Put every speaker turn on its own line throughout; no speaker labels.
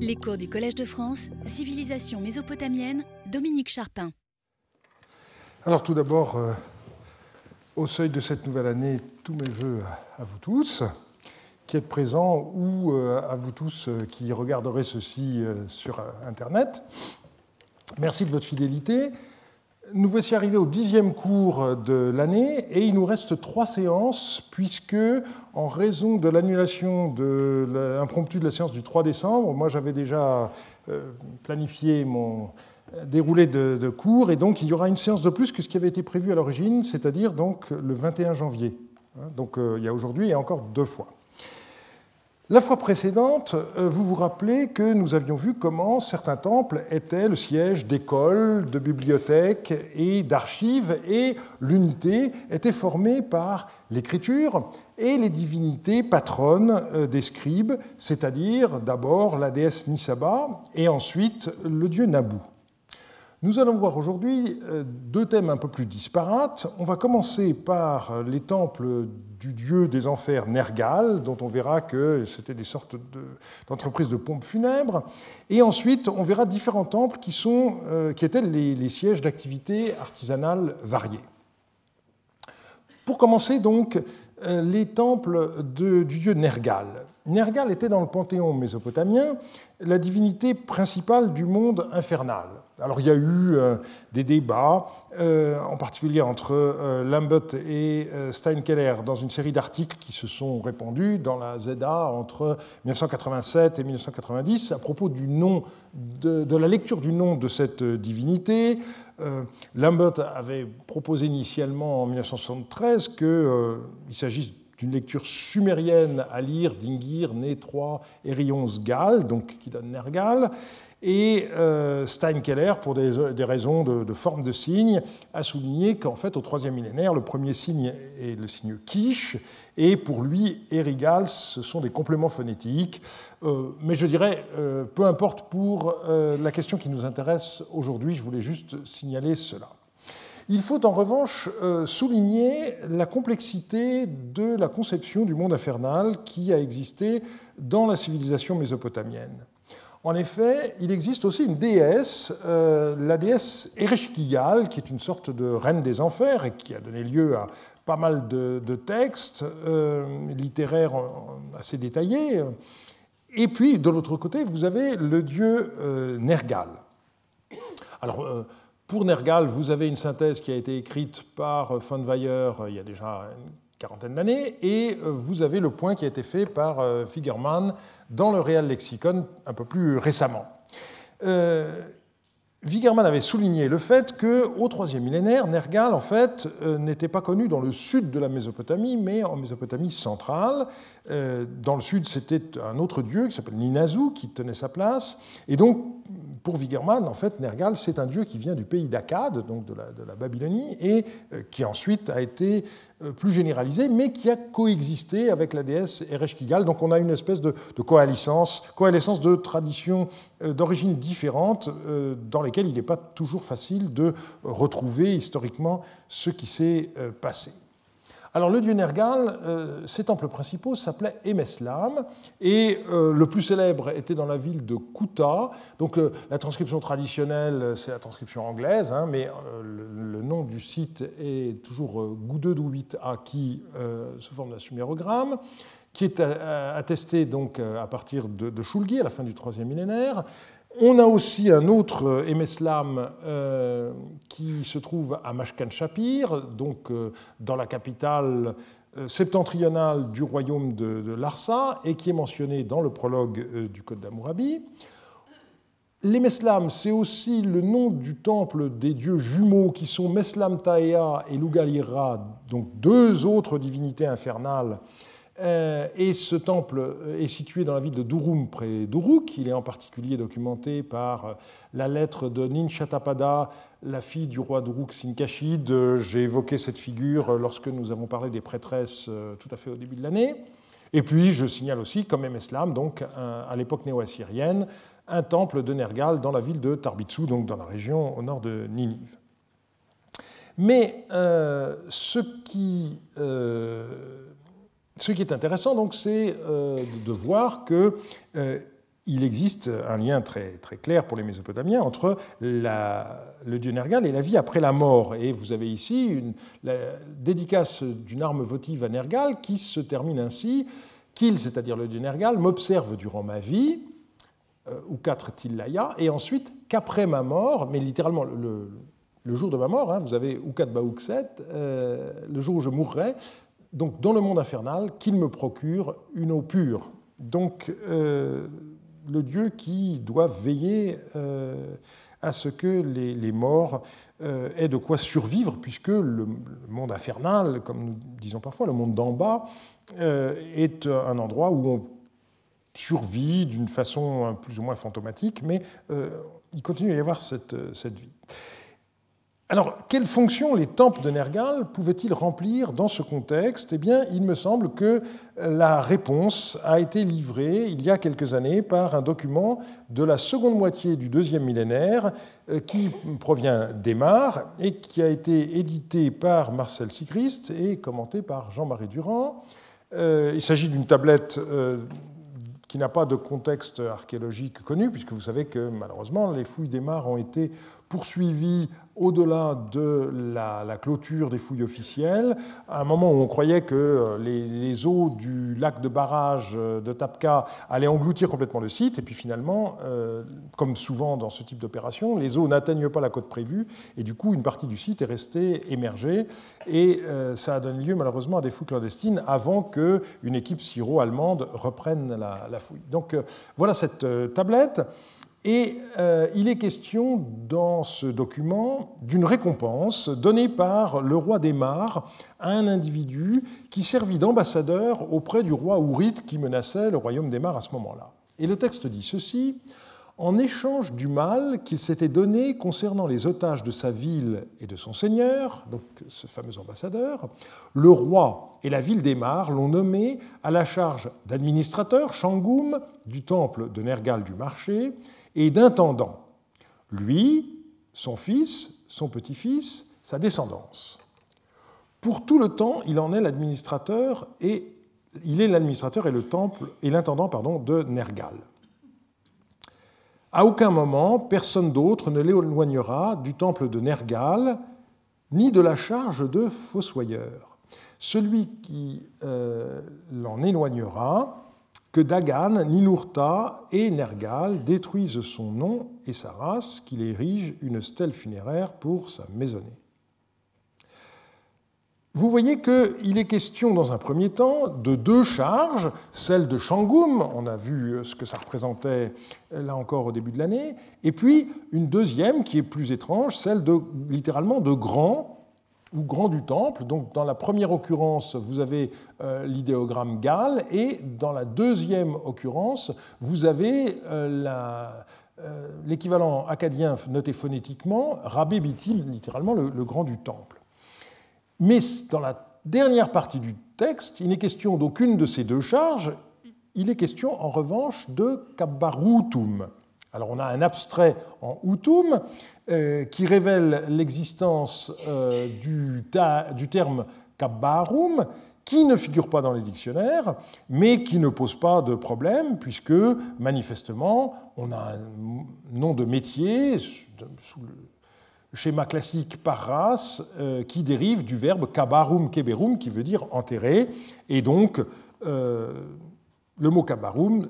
Les cours du Collège de France, Civilisation mésopotamienne, Dominique Charpin.
Alors tout d'abord, euh, au seuil de cette nouvelle année, tous mes voeux à vous tous qui êtes présents ou euh, à vous tous euh, qui regarderez ceci sur Internet. Merci de votre fidélité. Nous voici arrivés au dixième cours de l'année et il nous reste trois séances puisque, en raison de l'annulation de l'impromptu de la séance du 3 décembre, moi j'avais déjà euh, planifié mon déroulé de, cours et donc il y aura une séance de plus que ce qui avait été prévu à l'origine, c'est-à-dire donc le 21 janvier. Hein, donc euh, il y a aujourd'hui et encore deux fois. La fois précédente, euh, vous vous rappelez que nous avions vu comment certains temples étaient le siège d'écoles, de bibliothèques et d'archives, et l'unité était formée par l'écriture et les divinités patronnes euh, des scribes, c'est-à-dire d'abord la déesse Nisaba et ensuite le dieu Nabu. Nous allons voir aujourd'hui euh, deux thèmes un peu plus disparates. On va commencer par les temples du dieu des enfers Nergal, dont on verra que c'était des sortes d'entreprises de, pompes funèbres. Et ensuite, on verra différents temples qui, euh, étaient les, sièges d'activités artisanales variées. Pour commencer, donc, euh, les temples du dieu Nergal. Nergal était dans le panthéon mésopotamien la divinité principale du monde infernal. Alors il y a eu euh, des débats, euh, en particulier entre euh, Lambert et Steinkeller, dans une série d'articles qui se sont répandus dans la ZA entre 1987 et 1990 à propos du nom, de, la lecture du nom de cette divinité. Lambert avait proposé initialement en 1973 qu'il s'agisse d'une lecture sumérienne à lire d'Ingir, Né 3 et Gal, donc qui donne Nergal. Et euh, Steinkeller, pour des, raisons de, forme de signe, a souligné qu'en fait, au troisième millénaire, le premier signe est le signe Kish, et pour lui, Erigal, ce sont des compléments phonétiques. Euh, mais je dirais, euh, peu importe pour la question qui nous intéresse aujourd'hui, je voulais juste signaler cela. Il faut en revanche souligner la complexité de la conception du monde infernal qui a existé dans la civilisation mésopotamienne. En effet, il existe aussi une déesse, euh, la déesse Ereshkigal, qui est une sorte de reine des enfers et qui a donné lieu à pas mal de, textes euh, littéraires assez détaillés. Et puis, de l'autre côté, vous avez le dieu euh, Nergal. Alors, pour Nergal, vous avez une synthèse qui a été écrite par von Weyer il y a déjà quarantaine d'années, et vous avez le point qui a été fait par Figerman dans le Real Lexicon un peu plus récemment. Euh, Wigerman avait souligné le fait qu'au IIIe millénaire, Nergal en fait euh, n'était pas connu dans le sud de la Mésopotamie, mais en Mésopotamie centrale. Euh, dans le sud, c'était un autre dieu qui s'appelle Ninazu qui tenait sa place. Et donc, pour Wigerman, en fait, Nergal, c'est un dieu qui vient du pays d'Akkad, donc de la, Babylonie, et qui ensuite a été euh, plus généralisé, mais qui a coexisté avec la déesse Ereshkigal. Donc on a une espèce de, coalescence, coalescence de traditions euh, d'origine différentes, euh, dans lesquelles il n'est pas toujours facile de retrouver historiquement ce qui s'est passé. Alors le dieu Nergal, euh, ses temples principaux s'appelaient Emeslam, et euh, le plus célèbre était dans la ville de Kuta. Donc euh, la transcription traditionnelle, c'est la transcription anglaise, hein, mais le, nom du site est toujours Goudedouit-A qui se forme d'un sumérogramme qui est attesté donc à partir de, de Shulgi à la fin du troisième millénaire. On a aussi un autre Emeslam euh, euh, qui se trouve à Mashkan Shapir, donc euh, dans la capitale septentrionale du royaume de, Larsa, et qui est mentionné dans le prologue du Code d'Amourabi. L'Emeslam, c'est aussi le nom du temple des dieux jumeaux qui sont Meslam Taea et Lugalira, donc deux autres divinités infernales et ce temple euh, est situé dans la ville de Durum, près d'Uruk. Il est en particulier documenté par euh, la lettre de Ninshatapada, la fille du roi d'Uruk Sinkashid. J'ai évoqué cette figure lorsque nous avons parlé des prêtresses tout à fait au début de l'année. Et puis, je signale aussi, comme Meslam, donc à l'époque néo-assyrienne, un temple de Nergal dans la ville de Tarbitsu, donc dans la région au nord de Ninive. Mais ce qui ce qui est intéressant, donc, c'est euh, de voir que euh, il existe un lien très, très clair pour les Mésopotamiens entre le dieu Nergal et la vie après la mort. Et vous avez ici une, la dédicace d'une arme votive à Nergal qui se termine ainsi Qu'il, c'est-à-dire le dieu Nergal, m'observe durant ma vie, euh, ou quatre Tillaya, et ensuite qu'après ma mort, mais littéralement le, jour de ma mort, hein, vous avez Ukat Baoukset, le jour où je mourrai, donc dans le monde infernal, qu'il me procure une eau pure. Donc, euh, le Dieu qui doit veiller euh, à ce que les, morts euh, aient de quoi survivre, puisque le monde infernal, comme nous disons parfois, le monde d'en bas, est un endroit où on survit d'une façon plus ou moins fantomatique, mais il continue à y avoir cette vie. Alors, quelle fonction les temples de Nergal pouvaient-ils remplir dans ce contexte? Eh bien, il me semble que la réponse a été livrée il y a quelques années par un document de la seconde moitié du deuxième millénaire euh, qui provient d'Emar et qui a été édité par Marcel Sigrist et commenté par Jean-Marie Durand. Euh, il s'agit d'une tablette euh, qui n'a pas de contexte archéologique connu, puisque vous savez que malheureusement les fouilles d'Emar ont été poursuivies au-delà de la, clôture des fouilles officielles, à un moment où on croyait que euh, les, eaux du lac de barrage euh, de Tapka allaient engloutir complètement le site, et puis finalement, euh, comme souvent dans ce type d'opération, les eaux n'atteignent pas la côte prévue, et du coup, une partie du site est restée émergée, et ça a donné lieu malheureusement à des fouilles clandestines avant qu'une équipe siro-allemande reprenne la, la, fouille. Donc voilà cette tablette. Et euh, il est question dans ce document d'une récompense donnée par le roi des à un individu qui servit d'ambassadeur auprès du roi Ourite qui menaçait le royaume des à ce moment-là. Et le texte dit ceci en échange du mal qu'il s'était donné concernant les otages de sa ville et de son seigneur, donc ce fameux ambassadeur, le roi et la ville des l'ont nommé à la charge d'administrateur, Shangoum, du temple de Nergal du marché, et d'intendant. Lui, son fils, son petit-fils, sa descendance. Pour tout le temps, il en est l'administrateur et il est l'administrateur et le temple et l'intendant pardon de Nergal. À aucun moment, personne d'autre ne l'éloignera du temple de Nergal, ni de la charge de fossoyeur. Celui qui euh, l'en éloignera que Dagan, Ninurta et Nergal détruisent son nom et sa race, qu'il érige une stèle funéraire pour sa maisonnée. Vous voyez qu'il est question dans un premier temps de deux charges, celle de Shangoum, on a vu ce que ça représentait là encore au début de l'année, et puis une deuxième qui est plus étrange, celle de littéralement de grand ou grand du temple. Donc dans la première occurrence, vous avez euh, l'idéogramme Gal, et dans la deuxième occurrence, vous avez euh, euh, l'équivalent acadien noté phonétiquement, Rabé Bitil, littéralement le, grand du temple. Mais dans la dernière partie du texte, il n'est question d'aucune de ces deux charges, il est question en revanche de Kabbarutum. Alors on a un abstrait en Utum euh, qui révèle l'existence euh, du, terme Kabbarum qui ne figure pas dans les dictionnaires, mais qui ne pose pas de problème, puisque manifestement, on a un nom de métier sous le schéma classique par race euh, qui dérive du verbe kabarum keberum, qui veut dire enterrer, et donc le mot kabarum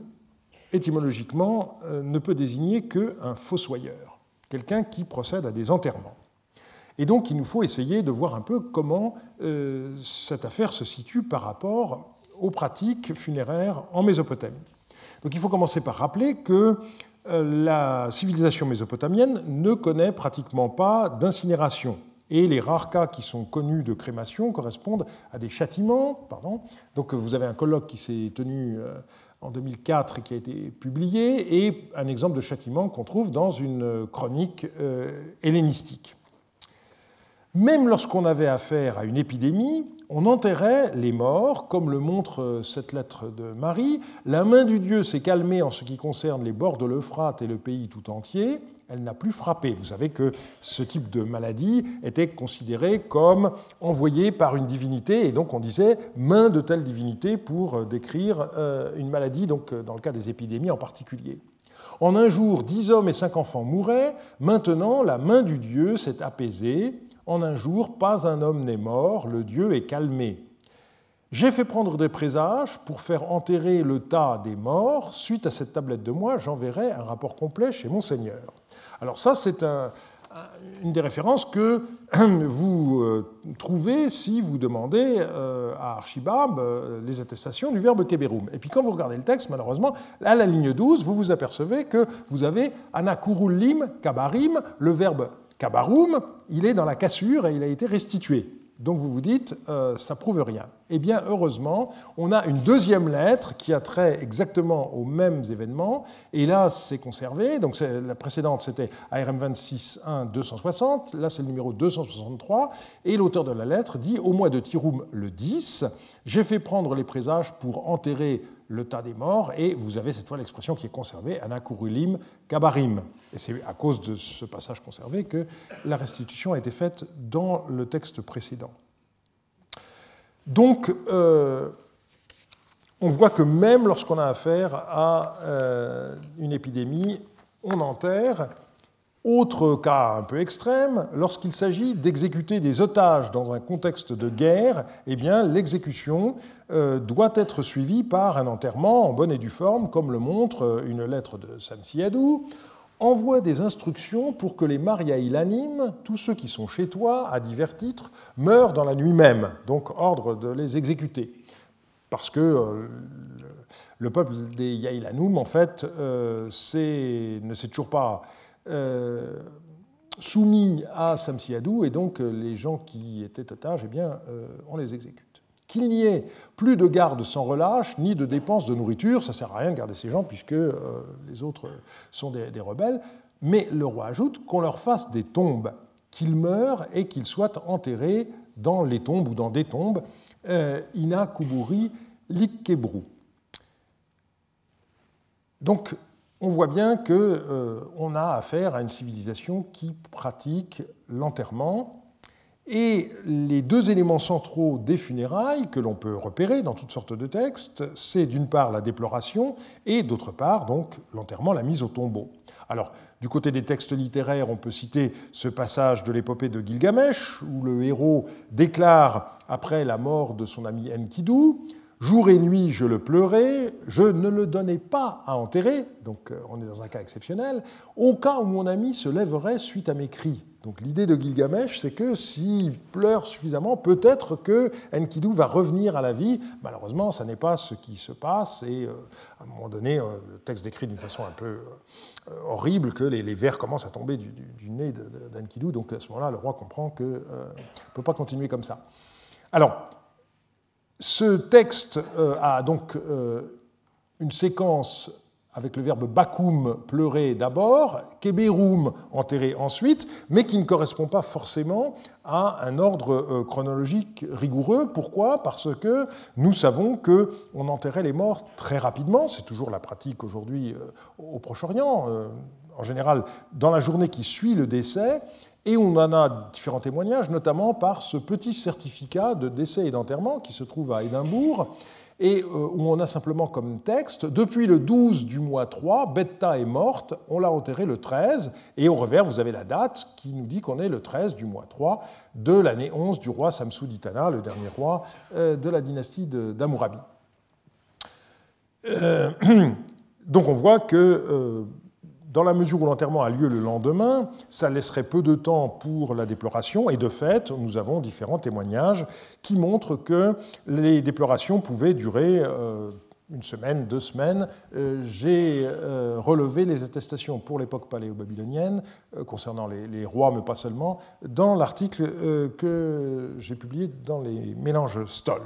étymologiquement, euh, ne peut désigner qu'un fossoyeur, quelqu'un qui procède à des enterrements. Et donc il nous faut essayer de voir un peu comment euh, cette affaire se situe par rapport aux pratiques funéraires en Mésopotamie. Donc il faut commencer par rappeler que euh, la civilisation mésopotamienne ne connaît pratiquement pas d'incinération. Et les rares cas qui sont connus de crémation correspondent à des châtiments. Pardon. Donc vous avez un colloque qui s'est tenu en 2004 et qui a été publié, et un exemple de châtiment qu'on trouve dans une chronique euh, hellénistique. Même lorsqu'on avait affaire à une épidémie, on enterrait les morts, comme le montre euh, cette lettre de Marie. La main du Dieu s'est calmée en ce qui concerne les bords de l'Euphrate et le pays tout entier. Elle n'a plus frappé. Vous savez que ce type de maladie était considéré comme envoyé par une divinité, et donc on disait main de telle divinité pour décrire une maladie, donc dans le cas des épidémies en particulier. En un jour, dix hommes et cinq enfants mouraient. Maintenant, la main du Dieu s'est apaisée. En un jour, pas un homme n'est mort. Le Dieu est calmé. J'ai fait prendre des présages pour faire enterrer le tas des morts. Suite à cette tablette de moi, j'enverrai un rapport complet chez mon Seigneur. Alors ça, c'est un, une des références que vous euh, trouvez si vous demandez euh, à Archibald euh, les attestations du verbe keberum. Et puis quand vous regardez le texte, malheureusement, à la ligne 12, vous vous apercevez que vous avez anakurulim kabarim, le verbe kabarum, il est dans la cassure et il a été restitué. Donc vous vous dites, euh, ça prouve rien. Eh bien, heureusement, on a une deuxième lettre qui a trait exactement aux mêmes événements, et là, c'est conservé. Donc la précédente, c'était ARM 26 1 260, là, c'est le numéro 263, et l'auteur de la lettre dit Au mois de Tirum le 10, j'ai fait prendre les présages pour enterrer le tas des morts, et vous avez cette fois l'expression qui est conservée, anakurulim kabarim. Et c'est à cause de ce passage conservé que la restitution a été faite dans le texte précédent. Donc, euh, on voit que même lorsqu'on a affaire à euh, une épidémie, on enterre autre cas un peu extrême, lorsqu'il s'agit d'exécuter des otages dans un contexte de guerre, eh bien l'exécution euh, doit être suivie par un enterrement en bonne et due forme, comme le montre une lettre de Samsiadou. Envoie des instructions pour que les Maria Ilanim, tous ceux qui sont chez toi, à divers titres, meurent dans la nuit même. Donc ordre de les exécuter. Parce que euh, le peuple des Yaïlanoum, en fait, ne sait toujours pas euh, soumis à Samsiadou, et donc euh, les gens qui étaient otages, eh bien, euh, on les exécute. Qu'il n'y ait plus de garde sans relâche, ni de dépenses de nourriture, ça ne sert à rien de garder ces gens puisque les autres sont des, rebelles, mais le roi ajoute qu'on leur fasse des tombes, qu'ils meurent et qu'ils soient enterrés dans les tombes ou dans des tombes, Ina Kuburi Likkebru. Donc on voit bien qu'on euh, a affaire à une civilisation qui pratique l'enterrement. Et les deux éléments centraux des funérailles que l'on peut repérer dans toutes sortes de textes, c'est d'une part la déploration et d'autre part donc l'enterrement, la mise au tombeau. Alors, du côté des textes littéraires, on peut citer ce passage de l'épopée de Gilgamesh, où le héros déclare, après la mort de son ami Enkidu, Jour et nuit, je le pleurais, je ne le donnais pas à enterrer, donc euh, on est dans un cas exceptionnel, au cas où mon ami se lèverait suite à mes cris. Donc l'idée de Gilgamesh, c'est que s'il pleure suffisamment, peut-être que Enkidu va revenir à la vie. Malheureusement, ça n'est pas ce qui se passe, et euh, à un moment donné, euh, le texte décrit d'une façon un peu horrible que les, vers commencent à tomber du, nez d'Enkidu, donc à ce moment-là, le roi comprend qu'il ne peut pas continuer comme ça. Alors, ce texte euh, a donc euh, une séquence avec le verbe bakum, pleurer d'abord, keberum, enterrer ensuite, mais qui ne correspond pas forcément à un ordre euh, chronologique rigoureux. Pourquoi? Parce que nous savons qu'on enterrait les morts très rapidement, c'est toujours la pratique aujourd'hui au Proche-Orient, en général dans la journée qui suit le décès, et on en a différents témoignages, notamment par ce petit certificat de décès et d'enterrement qui se trouve à Édimbourg, et euh, où on a simplement comme texte Depuis le 12 du mois 3, Betta est morte, on l'a enterrée le 13, et au revers, vous avez la date qui nous dit qu'on est le 13 du mois 3 de l'année 11 du roi Samsuditana, le dernier roi euh, de la dynastie d'Amurabi. Euh, donc on voit que dans la mesure où l'enterrement a lieu le lendemain, ça laisserait peu de temps pour la déploration, et de fait, nous avons différents témoignages qui montrent que les déplorations pouvaient durer euh, une semaine, deux semaines. Euh, j'ai euh, relevé les attestations pour l'époque paléo-babylonienne concernant les, rois, mais pas seulement, dans l'article que j'ai publié dans les mélanges Stoll.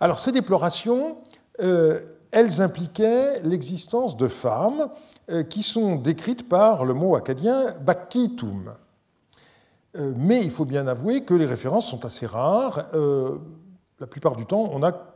Alors ces déplorations, elles impliquaient l'existence de femmes euh, qui sont décrites par le mot acadien bakitum. Euh, mais il faut bien avouer que les références sont assez rares. Euh, la plupart du temps, on n'a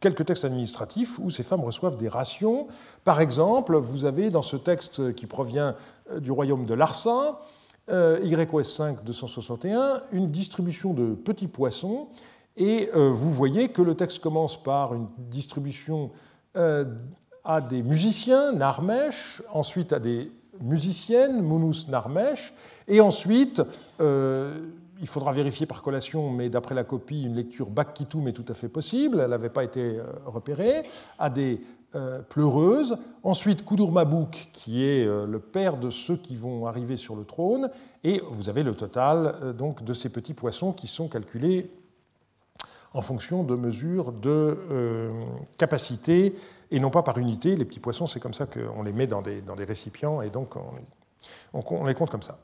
quelques textes administratifs où ces femmes reçoivent des rations. Par exemple, vous avez dans ce texte qui provient du royaume de Larsa, YOS 5 261, une distribution de petits poissons. Et vous voyez que le texte commence par une distribution à des musiciens, Narmesh, ensuite à des musicienne, Mounous Narmesh, et ensuite, euh, il faudra vérifier par collation, mais d'après la copie, une lecture Bakkitoum est tout à fait possible, elle n'avait pas été euh, repérée, à des euh, pleureuses, ensuite Koudour Mabouk, qui est le père de ceux qui vont arriver sur le trône, et vous avez le total donc, de ces petits poissons qui sont calculés en fonction de mesures de capacité et non pas par unité. Les petits poissons, c'est comme ça qu'on les met dans des, dans des, récipients et donc on, les compte comme ça.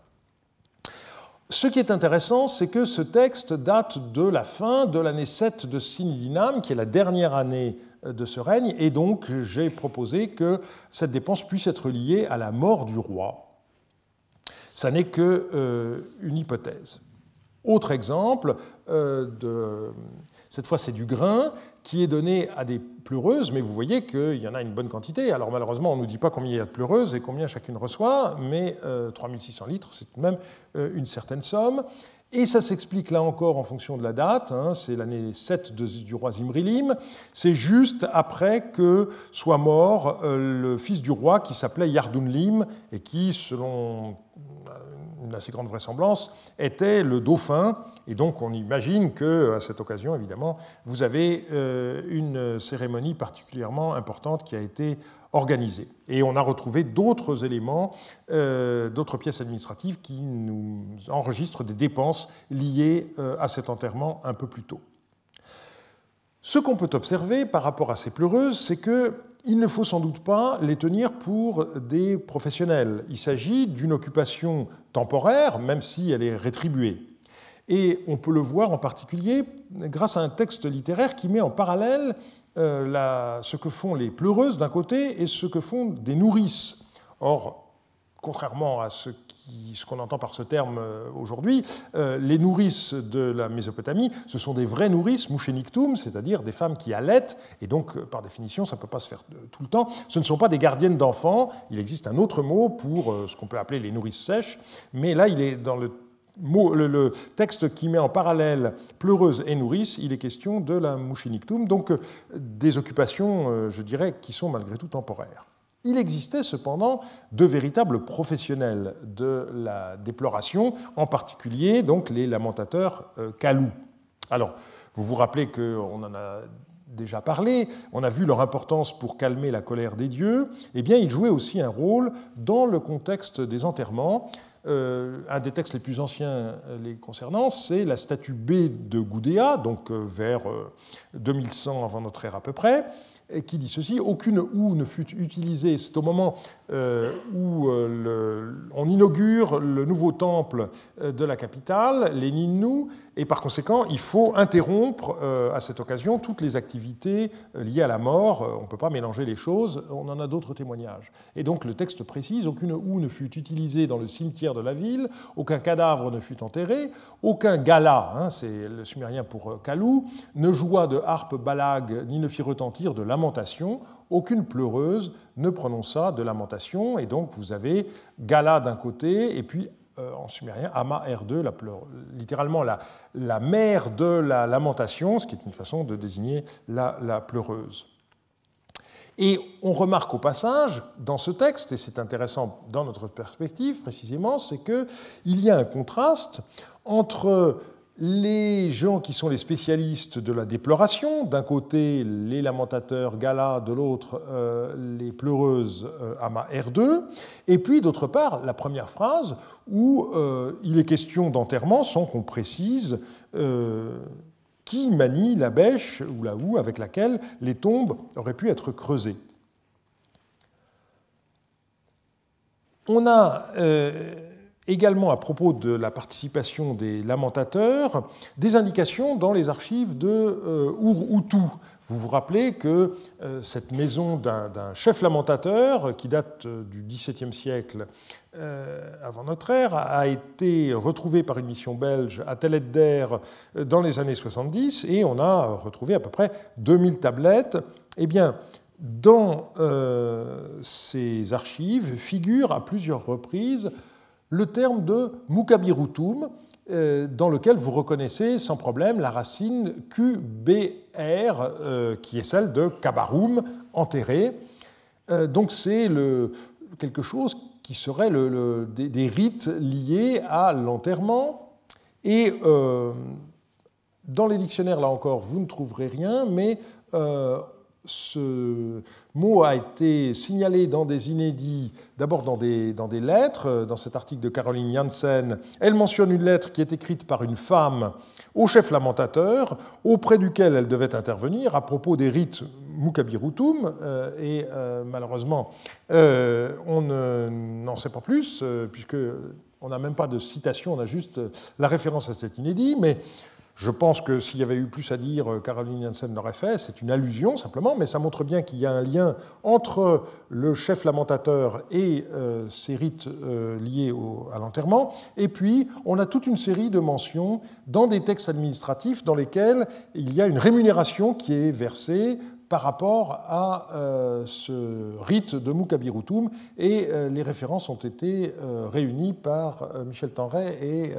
Ce qui est intéressant, c'est que ce texte date de la fin de l'année 7 de Sinidinam, qui est la dernière année euh, de ce règne, et donc j'ai proposé que cette dépense puisse être liée à la mort du roi. Ça n'est qu'une euh, hypothèse. Autre exemple, euh, de, cette fois c'est du grain, qui est donné à des pleureuses, mais vous voyez qu'il y en a une bonne quantité. Alors malheureusement, on ne nous dit pas combien il y a de pleureuses et combien chacune reçoit, mais 3600 euh, litres, c'est tout de même euh, une certaine somme. Et ça s'explique là encore en fonction de la date, hein, c'est l'année 7 du roi Zimrilim, c'est juste après que soit mort euh, le fils du roi qui s'appelait Yardunlim et qui, selon une assez grande vraisemblance, était le dauphin. Et donc on imagine qu'à cette occasion, évidemment, vous avez euh, une cérémonie particulièrement importante qui a été organisée. Et on a retrouvé d'autres éléments, euh, d'autres pièces administratives qui nous enregistrent des dépenses liées euh, à cet enterrement un peu plus tôt. Ce qu'on peut observer par rapport à ces pleureuses, c'est qu'il ne faut sans doute pas les tenir pour des professionnels. Il s'agit d'une occupation temporaire, même si elle est rétribuée. Et on peut le voir en particulier grâce à un texte littéraire qui met en parallèle euh, ce que font les pleureuses d'un côté et ce que font des nourrices. Or, contrairement à ce ce qu'on entend par ce terme euh, aujourd'hui, euh, les nourrices de la Mésopotamie, ce sont des vraies nourrices, mouchenictum, c'est-à-dire des femmes qui allaitent, et donc euh, par définition, ça ne peut pas se faire tout le temps. Ce ne sont pas des gardiennes d'enfants, il existe un autre mot pour ce qu'on peut appeler les nourrices sèches, mais là, il est dans le texte qui met en parallèle pleureuse et nourrice, il est question de la mouchenictum, donc des occupations, je dirais, qui sont malgré tout temporaires. Il existait cependant de véritables professionnels de la déploration, en particulier donc les lamentateurs euh, calous. Alors, vous vous rappelez qu'on en a déjà parlé, on a vu leur importance pour calmer la colère des dieux, eh bien ils jouaient aussi un rôle dans le contexte des enterrements. Euh, un des textes les plus anciens euh, les concernant, c'est la statue B de Goudéa, donc vers 2100 avant notre ère à peu près, qui dit ceci Aucune houe ne fut utilisée. C'est au moment euh, où euh, on inaugure le nouveau temple euh, de la capitale, les Ninnu, et par conséquent, il faut interrompre à cette occasion toutes les activités liées à la mort. On ne peut pas mélanger les choses, on en a d'autres témoignages. Et donc le texte précise Aucune houe ne fut utilisée dans le cimetière de la ville, aucun cadavre ne fut enterré, aucun gala, hein, c'est le sumérien pour kalou, ne joua de harpe balag ni ne fit retentir de lamentation aucune pleureuse ne prononça de lamentation, et donc vous avez Gala d'un côté, et puis euh, en sumérien, Ama R2, la littéralement la, la, mère de la lamentation, ce qui est une façon de désigner la, la pleureuse. Et on remarque au passage, dans ce texte, et c'est intéressant dans notre perspective précisément, c'est qu'il y a un contraste entre les gens qui sont les spécialistes de la déploration, d'un côté les lamentateurs Gala, de l'autre euh, les pleureuses euh, Ama R2, et puis d'autre part la première phrase où euh, il est question d'enterrement sans qu'on précise qui manie la bêche ou la houe avec laquelle les tombes auraient pu être creusées. On a également à propos de la participation des lamentateurs des indications dans les archives de euh, Vous vous rappelez que euh, cette maison d'un chef lamentateur qui date euh, du XVIIe siècle avant notre ère a été retrouvée par une mission belge à Tel dans les années 70 et on a retrouvé à peu près 2000 tablettes. Eh bien, dans ces archives figure à plusieurs reprises le terme de mukabirutum, euh, dans lequel vous reconnaissez sans problème la racine QBR, euh, qui est celle de kabarum, enterré. Euh, donc c'est quelque chose qui serait des, rites liés à l'enterrement. Et dans les dictionnaires, là encore, vous ne trouverez rien, mais ce mot a été signalé dans des inédits, d'abord dans des, dans des lettres, euh, dans cet article de Caroline Janssen. Elle mentionne une lettre qui est écrite par une femme au chef lamentateur, auprès duquel elle devait intervenir à propos des rites Mukabirutum, euh, et euh, malheureusement, on n'en sait pas plus, puisque on n'a même pas de citation, on a juste la référence à cet inédit, mais je pense que s'il y avait eu plus à dire, euh, Caroline Janssen l'aurait fait. C'est une allusion simplement, mais ça montre bien qu'il y a un lien entre le chef lamentateur et euh, ces rites euh, liés à l'enterrement. Et puis, on a toute une série de mentions dans des textes administratifs dans lesquels il y a une rémunération qui est versée par rapport à euh, ce rite de Mukabirutum, et euh, les références ont été euh, réunies par Michel Tenray et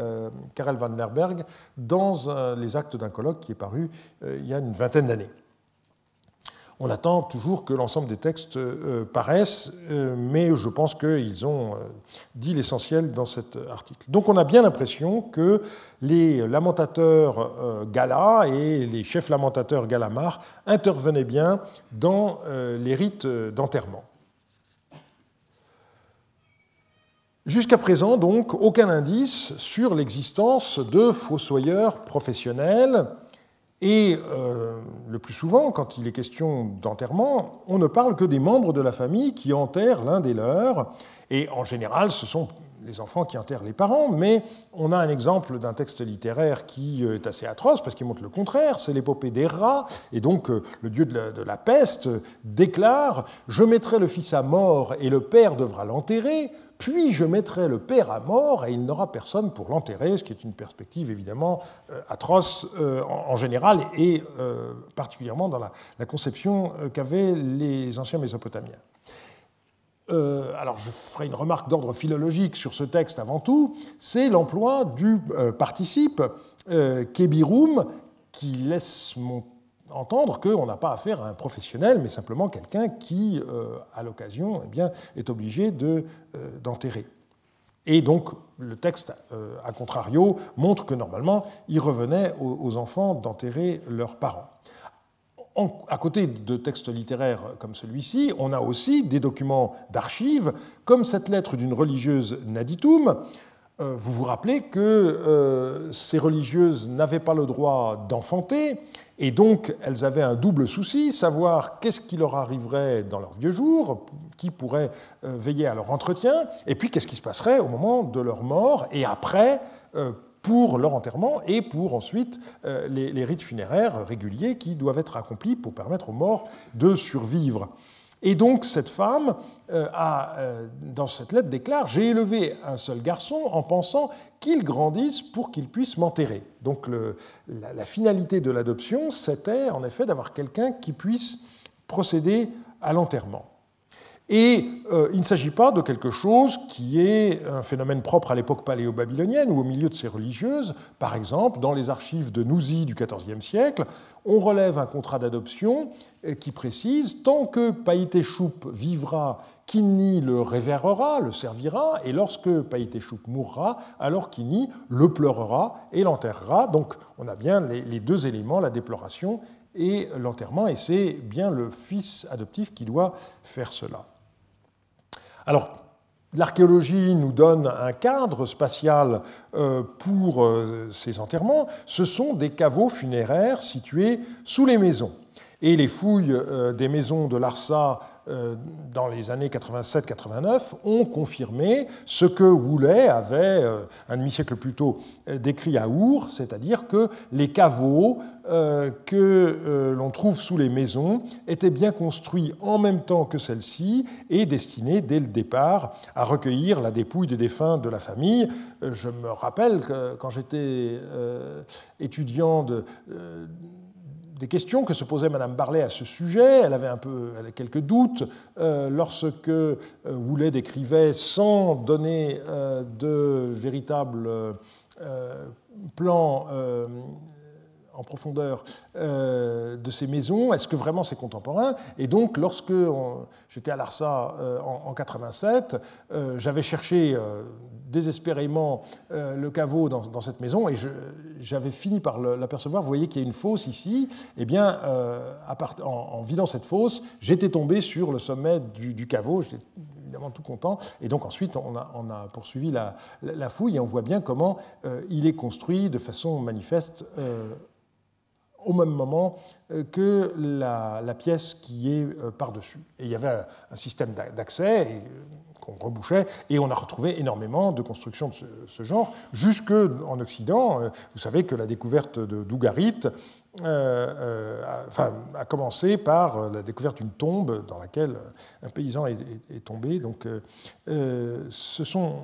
Karel van Lerberg dans les actes d'un colloque qui est paru il y a une vingtaine d'années on attend toujours que l'ensemble des textes euh, paraissent, euh, mais je pense qu'ils ont euh, dit l'essentiel dans cet article. Donc on a bien l'impression que les lamentateurs Gala et les chefs lamentateurs Galamar intervenaient bien dans les rites d'enterrement. Jusqu'à présent, donc, aucun indice sur l'existence de fossoyeurs professionnels et euh, le plus souvent, quand il est question d'enterrement, on ne parle que des membres de la famille qui enterrent l'un des leurs. Et en général, ce sont les enfants qui enterrent les parents, mais on a un exemple d'un texte littéraire qui euh, est assez atroce parce qu'il montre le contraire, c'est l'épopée des rats, et donc euh, le dieu de la, de la, peste déclare ⁇ Je mettrai le fils à mort et le père devra l'enterrer, puis je mettrai le père à mort et il n'aura personne pour l'enterrer, ce qui est une perspective évidemment euh, atroce en général et particulièrement dans la conception qu'avaient les anciens Mésopotamiens. Alors je ferai une remarque d'ordre philologique sur ce texte avant tout, c'est l'emploi du participe kebirum qui laisse entendre qu'on n'a pas affaire à un professionnel, mais simplement quelqu'un qui, euh, à l'occasion, eh est obligé euh, d'enterrer. Et donc, le texte, euh, à contrario, montre que normalement, il revenait aux, enfants d'enterrer leurs parents. À côté de textes littéraires comme celui-ci, on a aussi des documents d'archives, comme cette lettre d'une religieuse Naditum. Vous vous rappelez que ces religieuses n'avaient pas le droit d'enfanter, et donc, elles avaient un double souci, savoir qu'est-ce qui leur arriverait dans leurs vieux jours, qui pourrait euh, veiller à leur entretien, et puis qu'est-ce qui se passerait au moment de leur mort et après euh, pour leur enterrement et pour ensuite euh, les rites funéraires réguliers qui doivent être accomplis pour permettre aux morts de survivre. Et donc cette femme, a, dans cette lettre, déclare J'ai élevé un seul garçon en pensant qu'il grandisse pour qu'il puisse m'enterrer. Donc la, finalité de l'adoption, c'était en effet d'avoir quelqu'un qui puisse procéder à l'enterrement. Et euh, il ne s'agit pas de quelque chose qui est un phénomène propre à l'époque paléo-babylonienne ou au milieu de ces religieuses. Par exemple, dans les archives de Nouzi du XIVe siècle, on relève un contrat d'adoption euh, qui précise Tant que Païtéchoup vivra, Kini le révérera, le servira, et lorsque Païtéchoup mourra, alors Kini le pleurera et l'enterrera. Donc on a bien les deux éléments, la déploration et l'enterrement, et c'est bien le fils adoptif qui doit faire cela. Alors, L'archéologie nous donne un cadre spatial euh, pour euh, ces enterrements. Ce sont des caveaux funéraires situés sous les maisons. Et les fouilles euh, des maisons de Larsa dans les années 87-89, ont confirmé ce que Woolley avait, un demi-siècle plus tôt, décrit à Our, c'est-à-dire que les caveaux que l'on trouve sous les maisons étaient bien construits en même temps que celles-ci et destinés dès le départ à recueillir la dépouille des défunts de la famille. Je me rappelle que quand j'étais étudiant de des questions que se posait Madame Barlet à ce sujet. Elle avait un peu quelques doutes euh, lorsque euh, Woulet décrivait sans donner euh, de véritables plans en profondeur de ces maisons. Est-ce que vraiment c'est contemporain? Et donc, lorsque j'étais à l'ARSA en, en, 87, j'avais cherché désespérément euh, le caveau dans, cette maison et j'avais fini par l'apercevoir. Vous voyez qu'il y a une fosse ici. Eh bien, euh, en, vidant cette fosse, j'étais tombé sur le sommet du, caveau. J'étais évidemment tout content. Et donc ensuite, on a, poursuivi la, fouille et on voit bien comment euh, il est construit de façon manifeste au même moment que la, pièce qui est par-dessus. Et il y avait un système d'accès qu'on rebouchait, et on a retrouvé énormément de constructions de ce, genre, jusque en Occident. Euh, vous savez que la découverte de Dougarit euh, euh, a commencé par la découverte d'une tombe dans laquelle un paysan est, tombé. Donc, ce sont,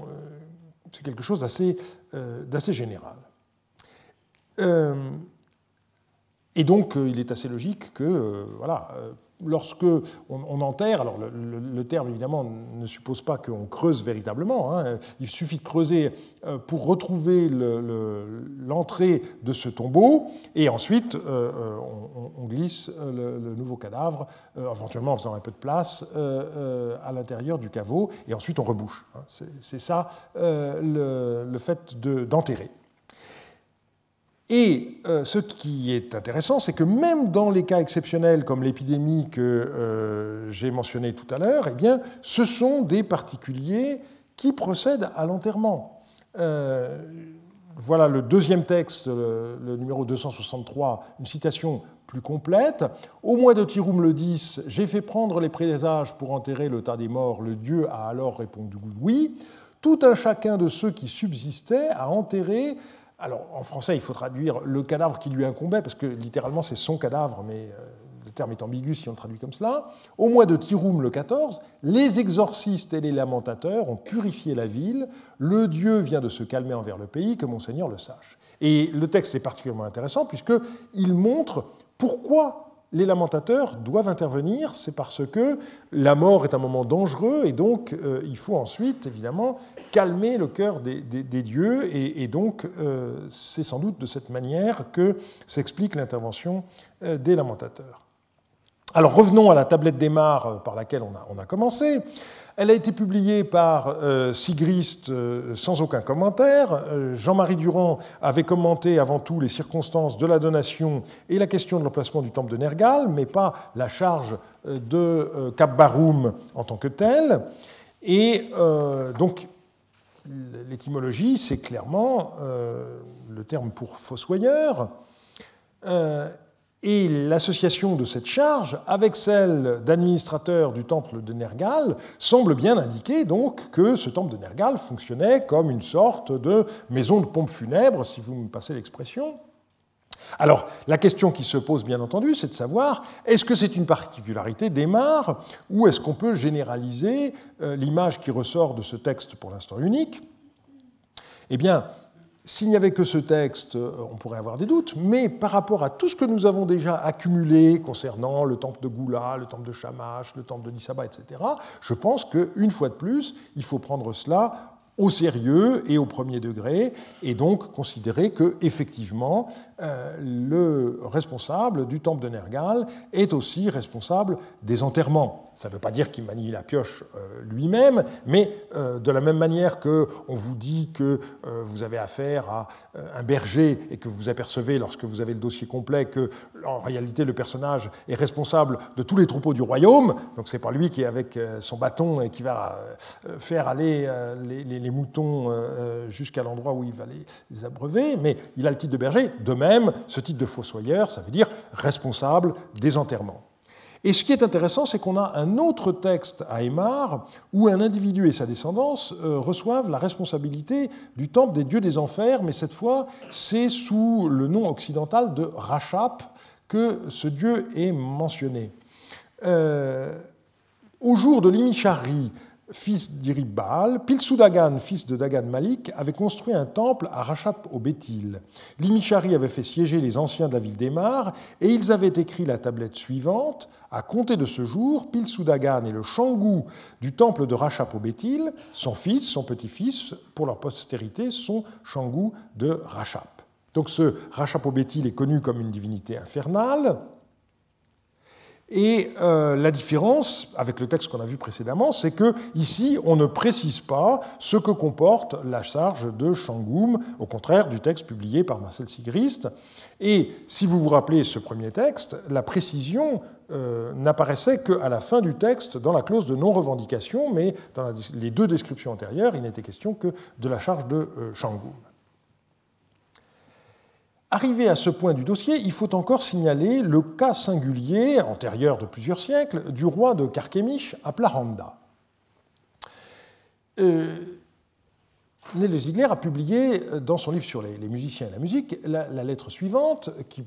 c'est quelque chose d'assez, d'assez général. Et donc, il est assez logique que, voilà, lorsque on, enterre, alors le, terme évidemment ne suppose pas qu'on creuse véritablement, hein, il suffit de creuser euh, pour retrouver l'entrée de ce tombeau, et ensuite euh, euh, on, glisse le, nouveau cadavre, éventuellement en faisant un peu de place, à l'intérieur du caveau, et ensuite on rebouche. Hein. C'est ça le, fait d'enterrer. Et euh, ce qui est intéressant, c'est que même dans les cas exceptionnels comme l'épidémie que euh, j'ai mentionné tout à l'heure, eh ce sont des particuliers qui procèdent à l'enterrement. Euh, voilà le deuxième texte, le, numéro 263, une citation plus complète. Au mois de Tirum le 10, j'ai fait prendre les présages pour enterrer le tas des morts. Le Dieu a alors répondu oui. Tout un chacun de ceux qui subsistaient a enterré alors en français, il faut traduire le cadavre qui lui incombait, parce que littéralement c'est son cadavre, mais euh, le terme est ambigu si on le traduit comme cela. Au mois de Tirum le 14, les exorcistes et les lamentateurs ont purifié la ville. Le Dieu vient de se calmer envers le pays, que Monseigneur le sache. Et le texte est particulièrement intéressant puisqu'il montre pourquoi les lamentateurs doivent intervenir, c'est parce que la mort est un moment dangereux et donc euh, il faut ensuite, évidemment, calmer le cœur des, dieux et, donc euh, c'est sans doute de cette manière que s'explique l'intervention euh, des lamentateurs. Alors revenons à la tablette des mares par laquelle on a commencé. Elle a été publiée par euh, Sigrist euh, sans aucun commentaire. Euh, Jean-Marie Durand avait commenté avant tout les circonstances de la donation et la question de l'emplacement du temple de Nergal, mais pas la charge de Cap Baroum en tant que telle. Et donc, l'étymologie, c'est clairement le terme pour fossoyeur et l'association de cette charge avec celle d'administrateur du temple de Nergal semble bien indiquer donc que ce temple de Nergal fonctionnait comme une sorte de maison de pompe funèbre, si vous me passez l'expression. Alors, la question qui se pose, bien entendu, c'est de savoir est-ce que c'est une particularité d'Aymar ou est-ce qu'on peut généraliser euh, l'image qui ressort de ce texte pour l'instant unique? Eh bien, s'il n'y avait que ce texte, euh, on pourrait avoir des doutes, mais par rapport à tout ce que nous avons déjà accumulé concernant le temple de Goula, le temple de Shamash, le temple de Nisaba, etc., je pense qu'une fois de plus, il faut prendre cela au sérieux et au premier degré, et donc considérer que effectivement euh, le responsable du temple de Nergal est aussi responsable des enterrements. Ça ne veut pas dire qu'il manie la pioche euh, lui-même, mais euh, de la même manière que on vous dit que vous avez affaire à un berger et que vous apercevez lorsque vous avez le dossier complet que en réalité le personnage est responsable de tous les troupeaux du royaume, donc c'est pas lui qui est avec son bâton et qui va faire aller les, les, moutons jusqu'à l'endroit où il va les, les abreuver, mais il a le titre de berger. De même, ce titre de fossoyeur, ça veut dire responsable des enterrements. Et ce qui est intéressant, c'est qu'on a un autre texte à Aymar où un individu et sa descendance euh, reçoivent la responsabilité du temple des dieux des enfers, mais cette fois, c'est sous le nom occidental de Rachap que ce dieu est mentionné. Euh, au jour de l'Imichari, fils d'Irib Baal, Pilsudagan, fils de Dagan Malik, avait construit un temple à Rachap au Béthil. L'Imichari avait fait siéger les anciens de la ville d'Emar et ils avaient écrit la tablette suivante À compter de ce jour, Pilsudagan et le Shangou du temple de Rachap au Béthil, son fils, son petit-fils, pour leur postérité, sont Shangou de Rachap. Donc ce Rachap au Béthil est connu comme une divinité infernale. Et euh, la différence avec le texte qu'on a vu précédemment, c'est que ici, on ne précise pas ce que comporte la charge de Shangoum, au contraire du texte publié par Marcel Sigrist. Et si vous vous rappelez ce premier texte, la précision euh, n'apparaissait qu'à la fin du texte dans la clause de non-revendication, mais dans les deux descriptions antérieures, il n'était question que de la charge de euh, Shangoum. Arrivé à ce point du dossier, il faut encore signaler le cas singulier, antérieur de plusieurs siècles, du roi de Carchemish à Plaranda. Euh, Ziegler a publié dans son livre sur les, musiciens et la musique la, lettre suivante, qui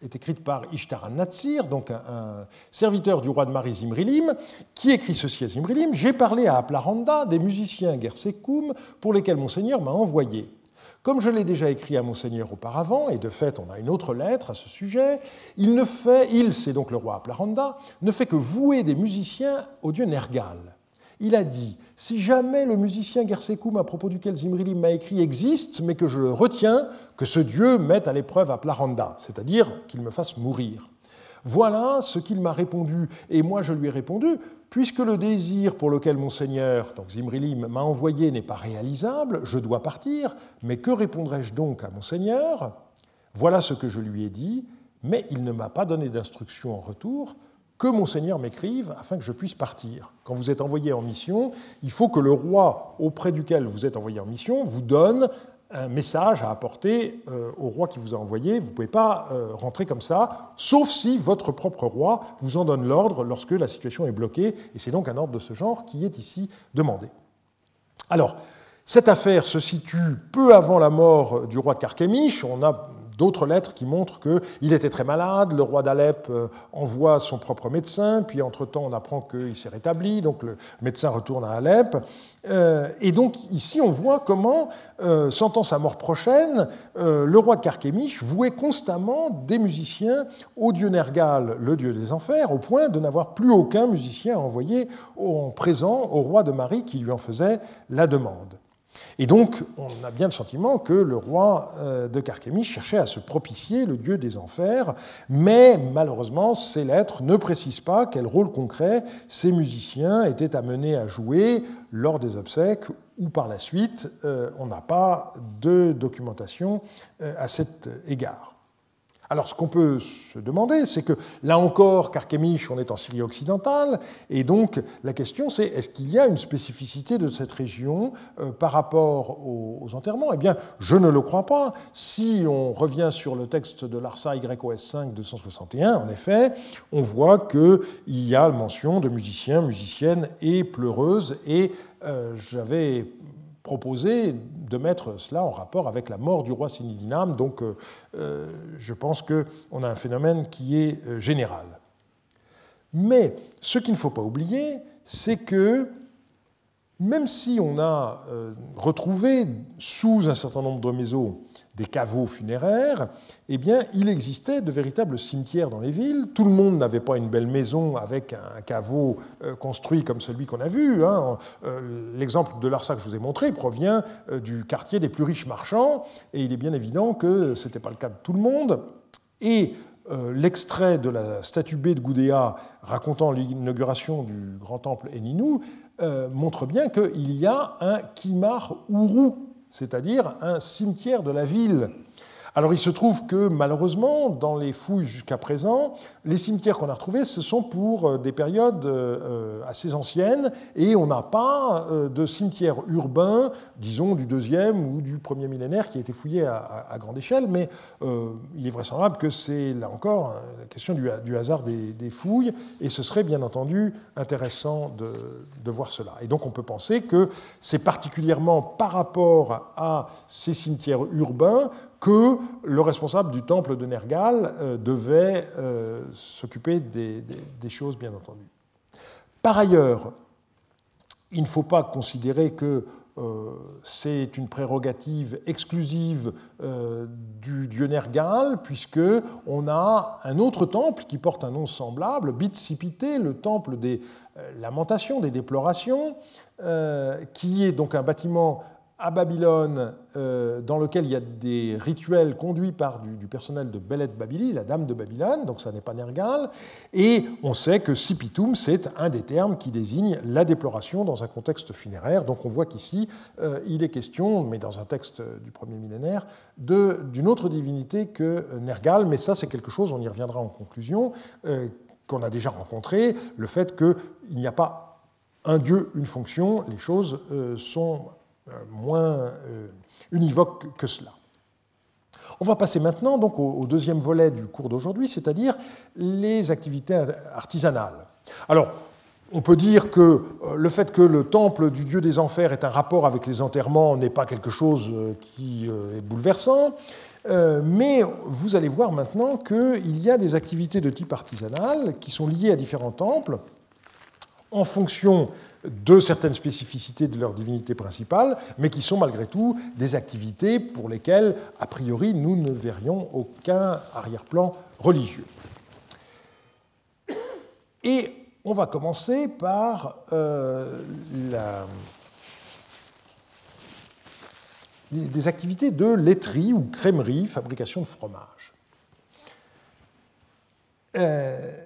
est écrite par Ishtar Natsir, donc un, serviteur du roi de Marie Zimrilim, qui écrit ceci à Zimrilim J'ai parlé à Aplaranda des musiciens Gersekoum pour lesquels Monseigneur m'a envoyé. Comme je l'ai déjà écrit à Monseigneur auparavant, et de fait on a une autre lettre à ce sujet, il ne fait, il, c'est donc le roi Aplaranda, ne fait que vouer des musiciens au dieu Nergal. Il a dit Si jamais le musicien Gersekoum à propos duquel Zimrilim m'a écrit existe, mais que je le retiens, que ce dieu mette à l'épreuve Aplaranda, c'est-à-dire qu'il me fasse mourir. Voilà ce qu'il m'a répondu, et moi je lui ai répondu Puisque le désir pour lequel mon Seigneur, donc Zimrilim, m'a envoyé n'est pas réalisable, je dois partir, mais que répondrai-je donc à mon Seigneur Voilà ce que je lui ai dit, mais il ne m'a pas donné d'instruction en retour, que mon Seigneur m'écrive afin que je puisse partir. Quand vous êtes envoyé en mission, il faut que le roi auprès duquel vous êtes envoyé en mission vous donne un message à apporter euh, au roi qui vous a envoyé. Vous ne pouvez pas euh, rentrer comme ça, sauf si votre propre roi vous en donne l'ordre lorsque la situation est bloquée, et c'est donc un ordre de ce genre qui est ici demandé. Alors, cette affaire se situe peu avant la mort du roi de Carchemish. D'autres lettres qui montrent qu'il était très malade, le roi d'Alep euh, envoie son propre médecin, puis entre-temps on apprend qu'il s'est rétabli, donc le médecin retourne à Alep. Euh, et donc ici on voit comment, euh, sentant sa mort prochaine, le roi de Carchemish vouait constamment des musiciens au dieu Nergal, le dieu des enfers, au point de n'avoir plus aucun musicien à envoyer en présent au roi de Marie qui lui en faisait la demande. Et donc, on a bien le sentiment que le roi euh, de Carchemish cherchait à se propicier le dieu des enfers, mais malheureusement, ces lettres ne précisent pas quel rôle concret ces musiciens étaient amenés à jouer lors des obsèques ou par la suite. Euh, on n'a pas de documentation euh, à cet égard. Alors ce qu'on peut se demander, c'est que là encore, Carchemish, on est en Syrie occidentale, et donc la question c'est est-ce qu'il y a une spécificité de cette région euh, par rapport aux, enterrements? Eh bien, je ne le crois pas. Si on revient sur le texte de l'Arsa YOS 5 261, en effet, on voit qu'il y a mention de musiciens, musiciennes et pleureuses, et euh, j'avais proposé de mettre cela en rapport avec la mort du roi Sinidinam. Donc euh, euh, je pense qu'on a un phénomène qui est euh, général. Mais ce qu'il ne faut pas oublier, c'est que même si on a retrouvé sous un certain nombre de maisons des caveaux funéraires, eh bien, il existait de véritables cimetières dans les villes. Tout le monde n'avait pas une belle maison avec un caveau euh, construit comme celui qu'on a vu. Hein. Euh, l'exemple de Larsa que je vous ai montré provient euh, du quartier des plus riches marchands, et il est bien évident que ce n'était pas le cas de tout le monde. Et l'extrait de la statue B de Gudea racontant l'inauguration du grand temple Eninu montre bien qu'il y a un Kimar Uru c'est-à-dire un cimetière de la ville. Alors il se trouve que malheureusement, dans les fouilles jusqu'à présent, les cimetières qu'on a retrouvés, ce sont pour euh, des périodes euh, assez anciennes, et on n'a pas euh, de cimetière urbain, disons du deuxième ou du premier millénaire, qui a été fouillé à, grande échelle, mais il est vraisemblable que c'est là encore la question du, hasard des, fouilles, et ce serait bien entendu intéressant de, de voir cela. Et donc on peut penser que c'est particulièrement par rapport à ces cimetières urbains que le responsable du temple de Nergal euh, devait euh, s'occuper des, choses, bien entendu. Par ailleurs, il ne faut pas considérer que euh, c'est une prérogative exclusive du dieu Nergal, puisque on a un autre temple qui porte un nom semblable, Bitsipité, le temple des lamentations, des déplorations, qui est donc un bâtiment à Babylone, euh, dans lequel il y a des rituels conduits par du, personnel de Belet Babili, la dame de Babylone, donc ça n'est pas Nergal, et on sait que Sipitum, c'est un des termes qui désigne la déploration dans un contexte funéraire, donc on voit qu'ici, euh, il est question, mais dans un texte du premier millénaire, d'une autre divinité que Nergal, mais ça c'est quelque chose, on y reviendra en conclusion, euh, qu'on a déjà rencontré, le fait qu'il n'y a pas un dieu, une fonction, les choses sont moins euh, univoque que cela. On va passer maintenant donc au deuxième volet du cours d'aujourd'hui, c'est-à-dire les activités artisanales. Alors, on peut dire que euh, le fait que le temple du dieu des enfers ait un rapport avec les enterrements n'est pas quelque chose qui est bouleversant, mais vous allez voir maintenant qu'il y a des activités de type artisanal qui sont liées à différents temples en fonction de certaines spécificités de leur divinité principale, mais qui sont malgré tout des activités pour lesquelles, a priori, nous ne verrions aucun arrière-plan religieux. Et on va commencer par euh, des activités de laiterie ou crèmerie, fabrication de fromage. Euh,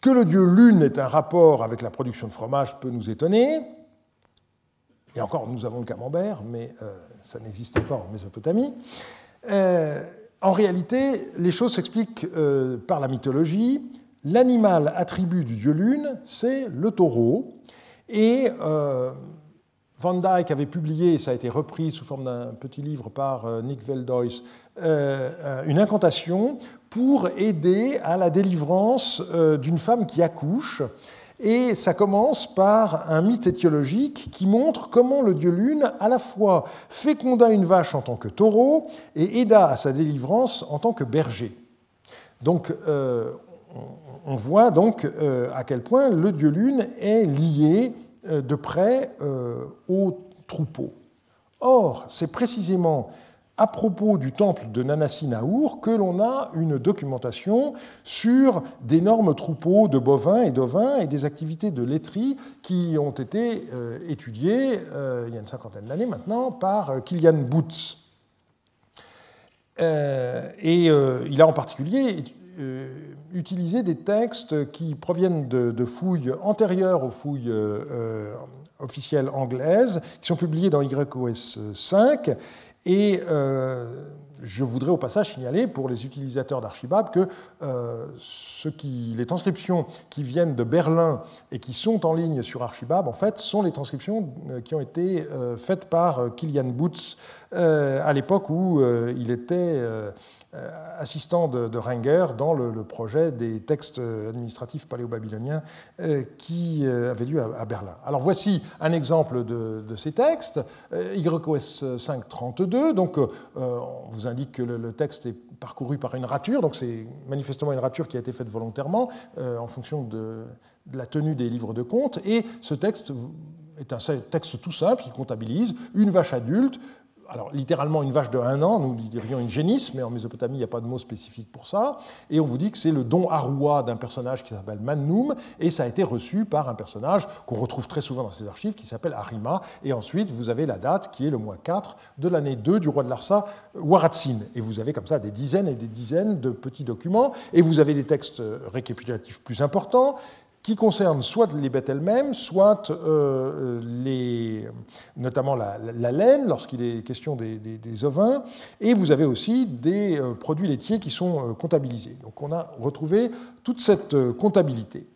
que le dieu Lune ait un rapport avec la production de fromage peut nous étonner. Et encore, nous avons le camembert, mais euh, ça n'existe pas en Mésopotamie. Euh, en réalité, les choses s'expliquent euh, par la mythologie. L'animal attribut du dieu Lune, c'est le taureau. Et Van Dyck avait publié, et ça a été repris sous forme d'un petit livre par Nick Veldois, une incantation pour aider à la délivrance euh, d'une femme qui accouche. Et ça commence par un mythe étiologique qui montre comment le dieu Lune à la fois féconda une vache en tant que taureau et aida à sa délivrance en tant que berger. Donc euh, on voit donc euh, à quel point le dieu Lune est lié de près au troupeau. Or, c'est précisément à propos du temple de Nanassi Naour que l'on a une documentation sur d'énormes troupeaux de bovins et d'ovins et des activités de laiterie qui ont été euh, étudiées euh, il y a une cinquantaine d'années maintenant par euh, Kilian Boots. et il a en particulier utilisé des textes qui proviennent de, de fouilles antérieures aux fouilles officielles anglaises, qui sont publiées dans YOS 5 et euh, je voudrais au passage signaler pour les utilisateurs d'Archibab que euh, les transcriptions qui viennent de Berlin et qui sont en ligne sur Archibab, en fait, sont les transcriptions euh, qui ont été faites par Kilian Boots à l'époque où il était assistant de, de, dans le, projet des textes administratifs paléo-babyloniens euh, qui euh, avait lieu à, Berlin. Alors voici un exemple de, ces textes, YOS 532, donc on vous indique que le, texte est parcouru par une rature, donc c'est manifestement une rature qui a été faite volontairement en fonction de, de la tenue des livres de compte, et ce texte est un texte tout simple qui comptabilise une vache adulte, alors littéralement une vache de un an, nous dirions une génisse, mais en Mésopotamie, il n'y a pas de mot spécifique pour ça. Et on vous dit que c'est le don Aroua d'un personnage qui s'appelle Mannum, et ça a été reçu par un personnage qu'on retrouve très souvent dans ces archives, qui s'appelle Arima. Et ensuite, vous avez la date, qui est le mois 4 de l'année 2 du roi de Larsa, Waratsin. Et vous avez comme ça des dizaines et des dizaines de petits documents, et vous avez des textes récapitulatifs plus importants, qui concernent soit les bêtes elles-mêmes, soit les, notamment la, laine, lorsqu'il est question des, ovins, et vous avez aussi des produits laitiers qui sont comptabilisés. Donc on a retrouvé toute cette comptabilité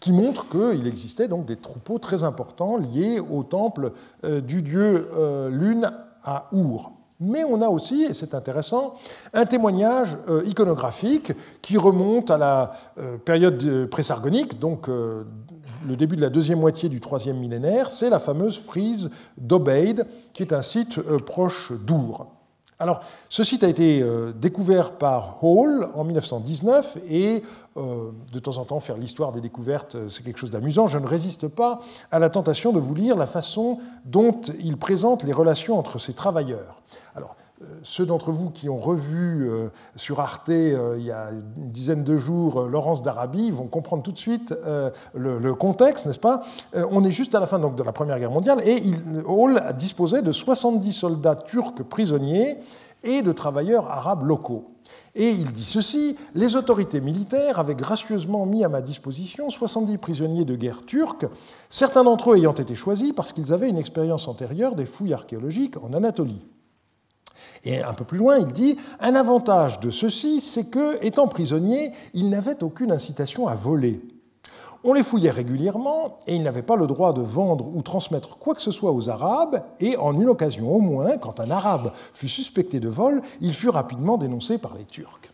qui montre qu'il existait donc des troupeaux très importants liés au temple du dieu Lune à Our. Mais on a aussi, et c'est intéressant, un témoignage euh, iconographique qui remonte à la euh, période présargonique, donc euh, le début de la deuxième moitié du troisième millénaire. C'est la fameuse frise d'Obeid, qui est un site proche d'Our. Alors, ce site a été découvert par Hall en 1919 et de temps en temps faire l'histoire des découvertes, c'est quelque chose d'amusant. Je ne résiste pas à la tentation de vous lire la façon dont il présente les relations entre ces travailleurs. Euh, ceux d'entre vous qui ont revu euh, sur Arte euh, il y a une dizaine de jours Laurence d'Arabie vont comprendre tout de suite le, contexte, n'est-ce pas? On est juste à la fin donc, de la Première Guerre mondiale et Hall disposait de 70 soldats turcs prisonniers et de travailleurs arabes locaux. Et il dit ceci Les autorités militaires avaient gracieusement mis à ma disposition 70 prisonniers de guerre turcs, certains d'entre eux ayant été choisis parce qu'ils avaient une expérience antérieure des fouilles archéologiques en Anatolie. Et un peu plus loin, il dit Un avantage de ceux-ci, c'est que, étant prisonniers, ils n'avaient aucune incitation à voler. On les fouillait régulièrement et ils n'avaient pas le droit de vendre ou transmettre quoi que ce soit aux Arabes, et en une occasion au moins, quand un Arabe fut suspecté de vol, il fut rapidement dénoncé par les Turcs.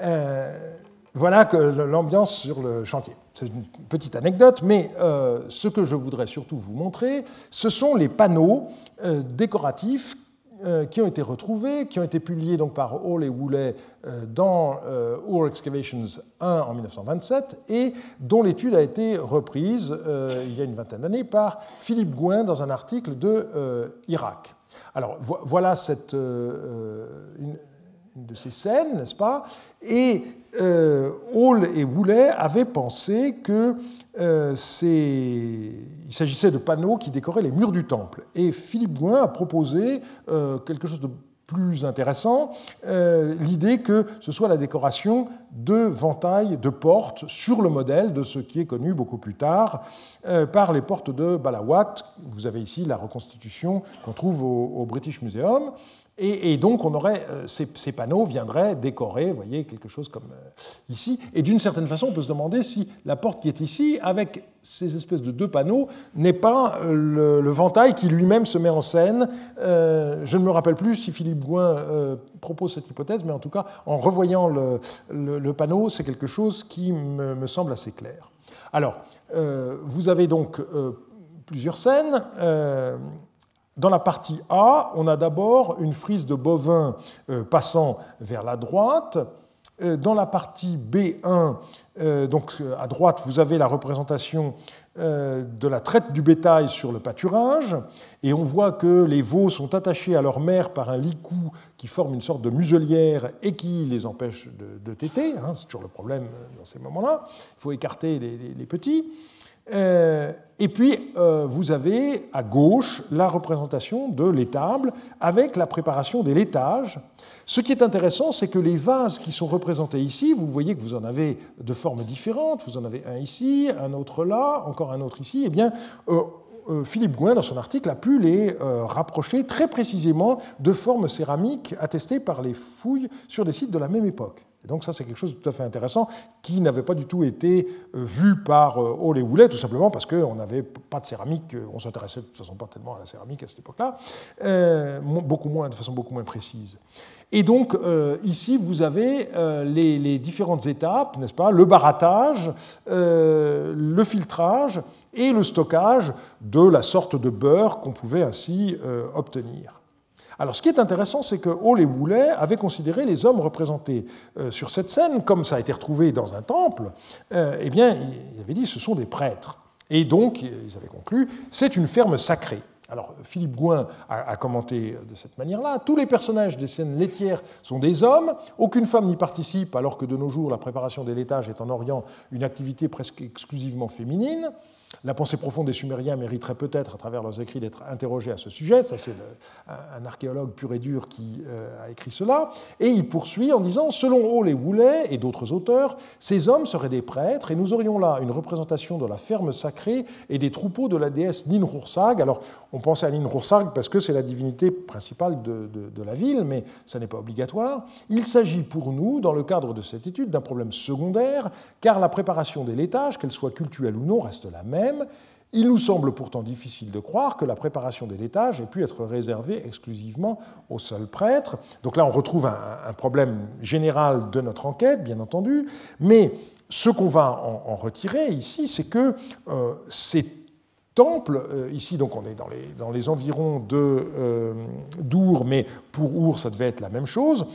Euh, voilà que l'ambiance sur le chantier. C'est une petite anecdote, mais euh, ce que je voudrais surtout vous montrer, ce sont les panneaux euh, décoratifs qui ont été retrouvés, qui ont été publiés donc par Hall et Woolley euh, dans euh, Ur Excavations 1 en 1927 et dont l'étude a été reprise il y a une vingtaine d'années par Philippe Gouin dans un article de Irak. Alors voilà cette, une, de ces scènes, n'est-ce pas? Et Hall et Woolley avaient pensé que euh, il s'agissait de panneaux qui décoraient les murs du temple. Et Philippe Gouin a proposé euh, quelque chose de plus intéressant, euh, l'idée que ce soit la décoration de ventailles de portes sur le modèle de ce qui est connu beaucoup plus tard par les portes de Balawat. Vous avez ici la reconstitution qu'on trouve au British Museum. Et, donc, on aurait, euh, ces, panneaux viendraient décorer, voyez, quelque chose comme euh, ici. Et d'une certaine façon, on peut se demander si la porte qui est ici, avec ces espèces de deux panneaux, n'est pas euh, le, ventail qui lui-même se met en scène. je ne me rappelle plus si Philippe Gouin propose cette hypothèse, mais en tout cas, en revoyant le, panneau, c'est quelque chose qui me, semble assez clair. Alors, vous avez donc plusieurs scènes. Dans la partie A, on a d'abord une frise de bovins euh, passant vers la droite. Euh, dans la partie B1, euh, donc à droite, vous avez la représentation de la traite du bétail sur le pâturage, et on voit que les veaux sont attachés à leur mère par un licou qui forme une sorte de muselière et qui les empêche de, téter. Hein, c'est toujours le problème dans ces moments-là. Il faut écarter les petits. Euh, et puis, euh, vous avez à gauche la représentation de l'étable avec la préparation des laitages. Ce qui est intéressant, c'est que les vases qui sont représentés ici, vous voyez que vous en avez de formes différentes. Vous en avez un ici, un autre là, encore un autre ici. Eh bien, euh, Philippe Gouin, dans son article, a pu les rapprocher très précisément de formes céramiques attestées par les fouilles sur des sites de la même époque. Et donc ça, c'est quelque chose de tout à fait intéressant qui n'avait pas du tout été euh, vu par Hall et Houlet, tout simplement parce qu'on n'avait pas de céramique, on s'intéressait de toute façon pas tellement à la céramique à cette époque-là, euh, beaucoup moins, de façon beaucoup moins précise. Et donc euh, ici, vous avez les, différentes étapes, n'est-ce pas Le barattage, le filtrage et le stockage de la sorte de beurre qu'on pouvait ainsi obtenir. Alors, ce qui est intéressant, c'est que Hall et Woolley avaient considéré les hommes représentés euh, sur cette scène, comme ça a été retrouvé dans un temple, euh, eh bien, ils avaient dit ce sont des prêtres. Et donc, ils avaient conclu, c'est une ferme sacrée. Alors, Philippe Gouin a, commenté de cette manière-là tous les personnages des scènes laitières sont des hommes, aucune femme n'y participe, alors que de nos jours, la préparation des laitages est en Orient une activité presque exclusivement féminine. La pensée profonde des Sumériens mériterait peut-être, à travers leurs écrits, d'être interrogée à ce sujet. Ça, c'est un archéologue pur et dur qui euh, a écrit cela. Et il poursuit en disant Selon Hall et Woolley et d'autres auteurs, ces hommes seraient des prêtres et nous aurions là une représentation de la ferme sacrée et des troupeaux de la déesse Ninhursag. Alors, on pensait à Ninhursag parce que c'est la divinité principale de, de la ville, mais ça n'est pas obligatoire. Il s'agit pour nous, dans le cadre de cette étude, d'un problème secondaire, car la préparation des laitages, qu'elle soit cultuelle ou non, reste la même il nous semble pourtant difficile de croire que la préparation des laitages ait pu être réservée exclusivement aux seuls prêtres. Donc là, on retrouve un, problème général de notre enquête, bien entendu, mais ce qu'on va en, retirer ici, c'est que euh, ces temples, euh, ici donc on est dans les, environs de euh, d'Our, mais pour Our ça devait être la même chose,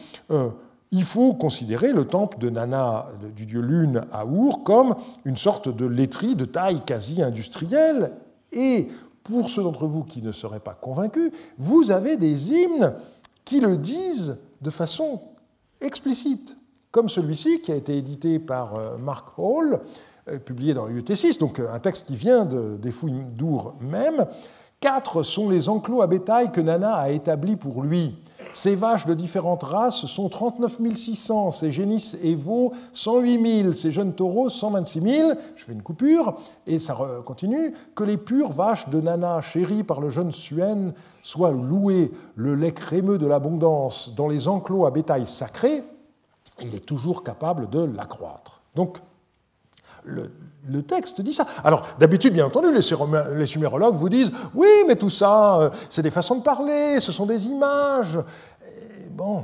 il faut considérer le temple de Nana, du dieu Lune à Our, comme une sorte de laiterie de taille quasi industrielle. Et pour ceux d'entre vous qui ne seraient pas convaincus, vous avez des hymnes qui le disent de façon explicite, comme celui-ci qui a été édité par euh, Mark Hall, euh, publié dans l'UT6, donc euh, un texte qui vient des fouilles d'Our même. Quatre sont les enclos à bétail que Nana a établis pour lui. Ces vaches de différentes races sont 39 600, ces génisses et veaux 108 000, ces jeunes taureaux 126 000, je fais une coupure, et ça continue, que les pures vaches de Nana, chéries par le jeune Suen, soient louées, le lait crémeux de l'abondance, dans les enclos à bétail sacré, il est toujours capable de l'accroître. Donc, le, texte dit ça. Alors, d'habitude, bien entendu, les, sumérologues vous disent oui, mais tout ça, euh, c'est des façons de parler, ce sont des images. bon,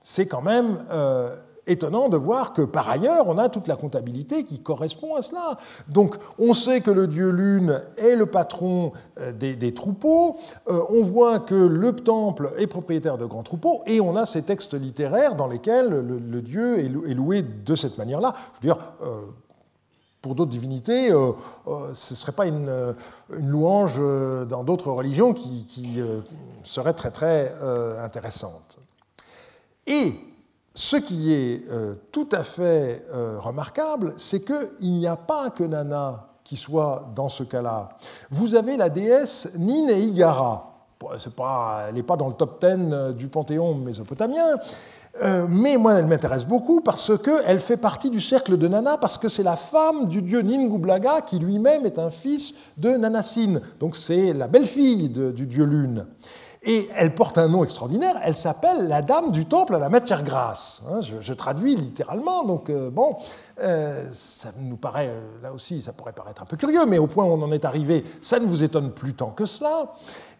c'est quand même euh, étonnant de voir que par ailleurs, on a toute la comptabilité qui correspond à cela. Donc, on sait que le dieu Lune est le patron euh, des, troupeaux, on voit que le temple est propriétaire de grands troupeaux, et on a ces textes littéraires dans lesquels le, dieu est loué de cette manière-là. Je veux dire, pour d'autres divinités, euh, euh, ce ne serait pas une, euh, louange dans d'autres religions qui, serait très très intéressante. Et ce qui est tout à fait remarquable, c'est qu'il n'y a pas que Nana qui soit dans ce cas-là. Vous avez la déesse Nin Igara. elle n'est pas dans le top 10 du panthéon mésopotamien, euh, mais moi, elle m'intéresse beaucoup parce qu'elle fait partie du cercle de Nana, parce que c'est la femme du dieu Ningublaga, qui lui-même est un fils de Nanassine. Donc c'est la belle-fille du dieu Lune. Et elle porte un nom extraordinaire, elle s'appelle la dame du temple à la matière grasse. Hein, je, traduis littéralement, donc euh, bon, euh, ça nous paraît, là aussi, ça pourrait paraître un peu curieux, mais au point où on en est arrivé, ça ne vous étonne plus tant que cela.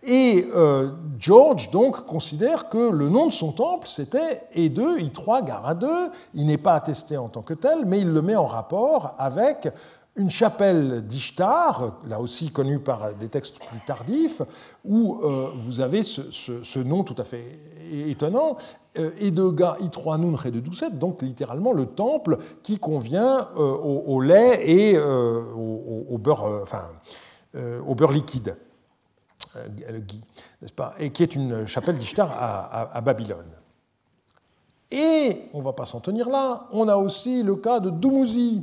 Et euh, George donc considère que le nom de son temple c'était E2, I3, Gara 2. Il n'est pas attesté en tant que tel, mais il le met en rapport avec une chapelle d'Ishtar, là aussi connue par des textes plus tardifs, où euh, vous avez ce, nom tout à fait étonnant, Edega I3 Nun de Doucet, donc littéralement le temple qui convient euh, au, lait et au, beurre, liquide. Euh, le n'est-ce pas, et qui est une chapelle d'Ishtar à, Babylone. Et on ne va pas s'en tenir là, on a aussi le cas de Dumuzi.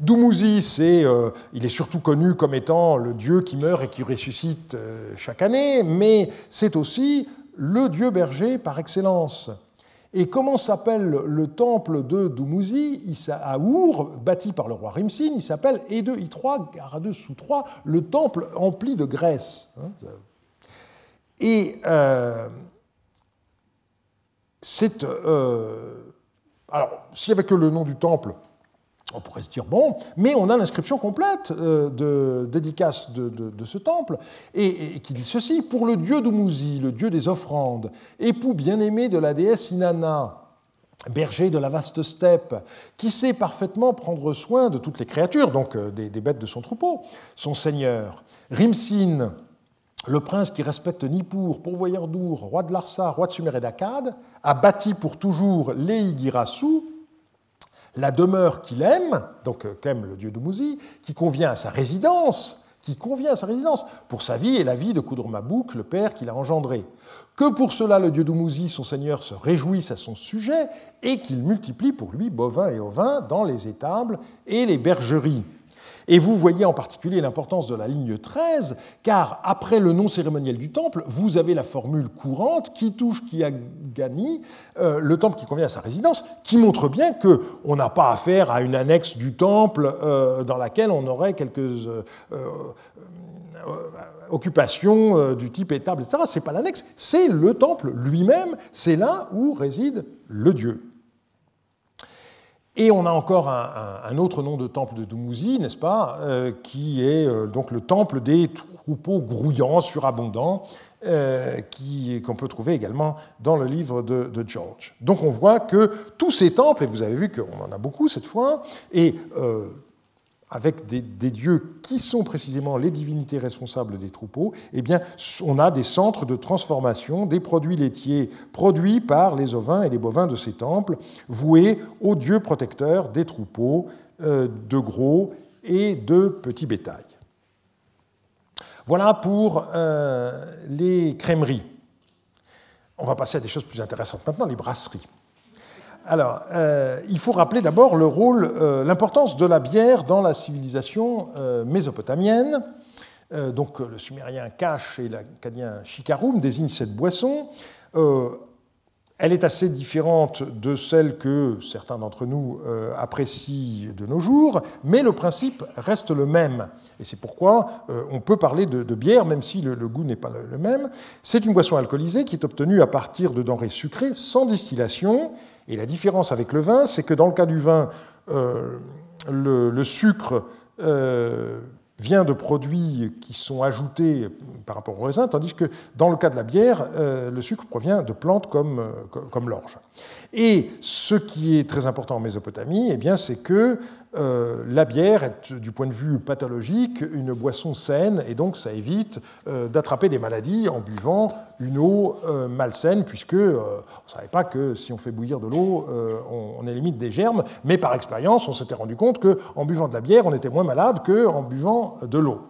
Dumuzi, c'est, euh, il est surtout connu comme étant le dieu qui meurt et qui ressuscite euh, chaque année, mais c'est aussi le dieu berger par excellence. Et comment s'appelle le temple de Dumuzi à Our, bâti par le roi Rimsin Il s'appelle E2 I3, Gara2 sous 3, le temple empli de graisse. Hein, et euh, c'est. Euh, alors, s'il n'y avait que le nom du temple, on pourrait se dire bon, mais on a l'inscription complète euh, de dédicace de, ce temple, et, qui dit ceci Pour le dieu d'Umuzi, le dieu des offrandes, époux bien-aimé de la déesse Inanna, berger de la vaste steppe, qui sait parfaitement prendre soin de toutes les créatures, donc des, des bêtes de son troupeau, son seigneur. Rimsin, le prince qui respecte Nippur, pourvoyeur d'Our, roi de Larsa, roi de Sumer et d'Akkad, a bâti pour toujours l'Eigirasu, la demeure qu'il aime, donc euh, qu'aime le dieu Dumuzi, qui convient à sa résidence, qui convient à sa résidence, pour sa vie et la vie de Kudurmabouk, le père qu'il a engendré. Que pour cela le dieu Dumuzi, son seigneur, se réjouisse à son sujet et qu'il multiplie pour lui bovins et ovins dans les étables et les bergeries. Et vous voyez en particulier l'importance de la ligne 13, car après le nom cérémoniel du temple, vous avez la formule courante qui touche qui a gagné euh, le temple qui convient à sa résidence, qui montre bien qu'on n'a pas affaire à une annexe du temple euh, dans laquelle on aurait quelques euh, occupations du type étable, etc. Ce n'est pas l'annexe, c'est le temple lui-même, c'est là où réside le Dieu. Et on a encore un, autre nom de temple de Dumuzi, n'est-ce pas, euh, qui est euh, donc le temple des troupeaux grouillants, surabondants, euh, qu'on peut trouver également dans le livre de, de, George. Donc on voit que tous ces temples, et vous avez vu qu'on en a beaucoup cette fois, et avec des, dieux qui sont précisément les divinités responsables des troupeaux, eh on a des centres de transformation des produits laitiers produits par les ovins et les bovins de ces temples, voués aux dieux protecteurs des troupeaux euh, de gros et de petits bétail. Voilà pour euh, les crèmeries. On va passer à des choses plus intéressantes maintenant, les brasseries. Alors, euh, il faut rappeler d'abord le rôle, euh, l'importance de la bière dans la civilisation euh, mésopotamienne. donc, le sumérien Kash et l'acadien Shikarum désignent cette boisson. elle est assez différente de celle que certains d'entre nous apprécient de nos jours, mais le principe reste le même. Et c'est pourquoi on peut parler de, bière, même si le, goût n'est pas le même. C'est une boisson alcoolisée qui est obtenue à partir de denrées sucrées sans distillation et la différence avec le vin, c'est que dans le cas du vin, euh, le, sucre euh, vient de produits qui sont ajoutés par rapport au raisin, tandis que dans le cas de la bière, euh, le sucre provient de plantes comme, comme l'orge. Et ce qui est très important en Mésopotamie, eh c'est que euh, la bière est, du point de vue pathologique, une boisson saine, et donc ça évite euh, d'attraper des maladies en buvant une eau euh, malsaine, puisque on ne savait pas que si on fait bouillir de l'eau, on, on, élimine des germes, mais par expérience, on s'était rendu compte qu'en buvant de la bière, on était moins malade qu'en buvant de l'eau.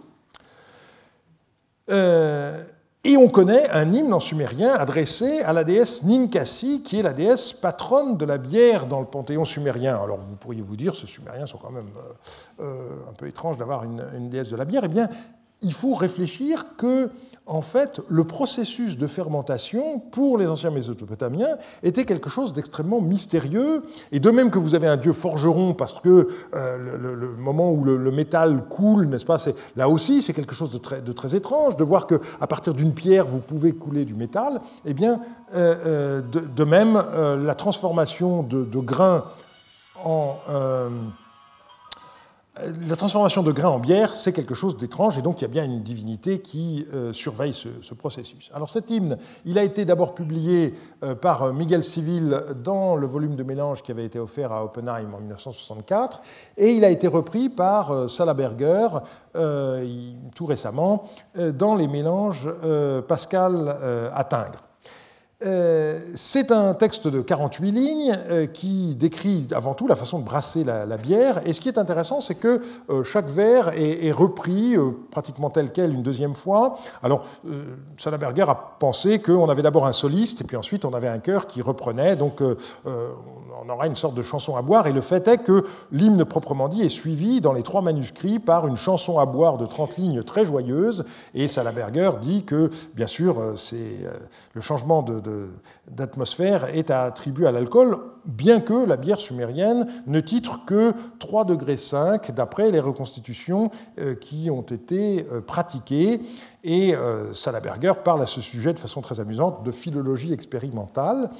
Et on connaît un hymne en sumérien adressé à la déesse Ninkasi, qui est la déesse patronne de la bière dans le panthéon sumérien. Alors vous pourriez vous dire, ces Sumériens sont quand même euh, euh, un peu étranges d'avoir une, une, déesse de la bière. Eh bien, il faut réfléchir que, en fait, le processus de fermentation pour les anciens Mésopotamiens était quelque chose d'extrêmement mystérieux. Et de même que vous avez un dieu forgeron, parce que euh, le, moment où le, métal coule, n'est-ce pas, là aussi, c'est quelque chose de très, étrange de voir qu'à partir d'une pierre, vous pouvez couler du métal. Eh bien, euh, euh, de, de, même, la transformation de, de grains en la transformation de grains en bière, c'est quelque chose d'étrange, et donc il y a bien une divinité qui euh, surveille ce, processus. Alors cet hymne, il a été d'abord publié euh, par Miguel Civil dans le volume de mélange qui avait été offert à Oppenheim en 1964, et il a été repris par euh, Salaberger tout récemment dans les mélanges Pascal à. Euh, c'est un texte de 48 lignes euh, qui décrit avant tout la façon de brasser la, bière. Et ce qui est intéressant, c'est que euh, chaque verre est, repris pratiquement tel quel une deuxième fois. Alors, Salaberger a pensé qu'on avait d'abord un soliste et puis ensuite on avait un chœur qui reprenait. Donc, on aura une sorte de chanson à boire. Et le fait est que l'hymne proprement dit est suivi dans les trois manuscrits par une chanson à boire de 30 lignes très joyeuse. Et Salaberger dit que, bien sûr, c'est le changement de d'atmosphère est attribué à l'alcool, bien que la bière sumérienne ne titre que 3 degrés 5 d'après les reconstitutions euh, qui ont été euh, pratiquées. Et euh, Salaberger parle à ce sujet de façon très amusante de philologie expérimentale.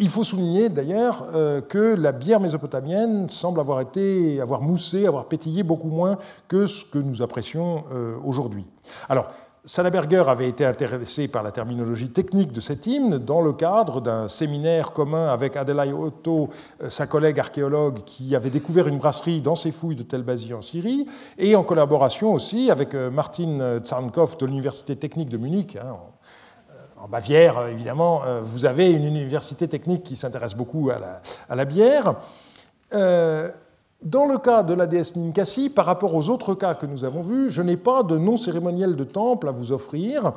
Il faut souligner d'ailleurs que la bière mésopotamienne semble avoir été, avoir moussé, avoir pétillé beaucoup moins que ce que nous apprécions aujourd'hui. Alors, Salaberger avait été intéressé par la terminologie technique de cet hymne dans le cadre d'un séminaire commun avec Adelaï Otto, euh, sa collègue archéologue, qui avait découvert une brasserie dans ses fouilles de Tel Bazi en Syrie, et en collaboration aussi avec euh, Martin Tsarnkov de l'Université technique de Munich. Hein, en Bavière, évidemment, euh, vous avez une université technique qui s'intéresse beaucoup à la, bière. Dans le cas de la déesse Ninkasi, par rapport aux autres cas que nous avons vus, je n'ai pas de nom cérémoniel de temple à vous offrir,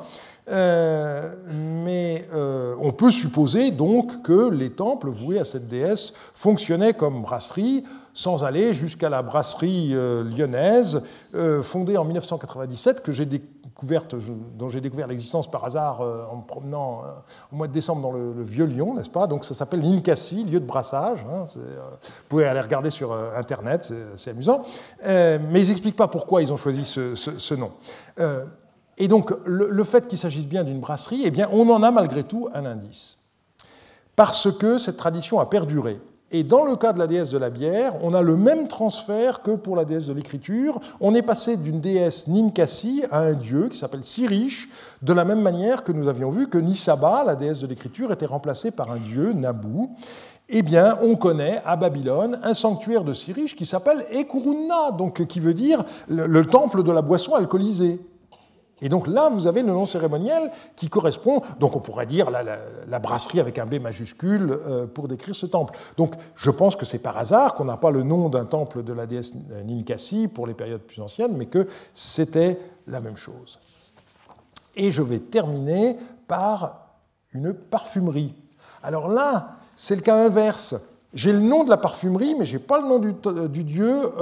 euh, mais euh, on peut supposer donc que les temples voués à cette déesse fonctionnaient comme brasserie, sans aller jusqu'à la brasserie lyonnaise, fondée en 1997, que j'ai découverte, dont j'ai découvert l'existence par hasard en me promenant au mois de décembre dans le, vieux Lyon, n'est-ce pas? Donc ça s'appelle l'Incassi, lieu de brassage. Hein, vous pouvez aller regarder sur Internet, c'est amusant. mais ils n'expliquent pas pourquoi ils ont choisi ce, ce nom. Et donc, le, fait qu'il s'agisse bien d'une brasserie, eh bien, on en a malgré tout un indice. Parce que cette tradition a perduré. Et dans le cas de la déesse de la bière, on a le même transfert que pour la déesse de l'écriture. On est passé d'une déesse Ninkasi à un dieu qui s'appelle Sirish, de la même manière que nous avions vu que Nisaba, la déesse de l'écriture, était remplacée par un dieu, Nabu. Eh bien, on connaît à Babylone un sanctuaire de Sirish qui s'appelle Ekurunna, donc qui veut dire le temple de la boisson alcoolisée. Et donc là, vous avez le nom cérémoniel qui correspond, donc on pourrait dire la, brasserie avec un B majuscule euh, pour décrire ce temple. Donc je pense que c'est par hasard qu'on n'a pas le nom d'un temple de la déesse Ninkasi pour les périodes plus anciennes, mais que c'était la même chose. Et je vais terminer par une parfumerie. Alors là, c'est le cas inverse. J'ai le nom de la parfumerie, mais je n'ai pas le nom du, dieu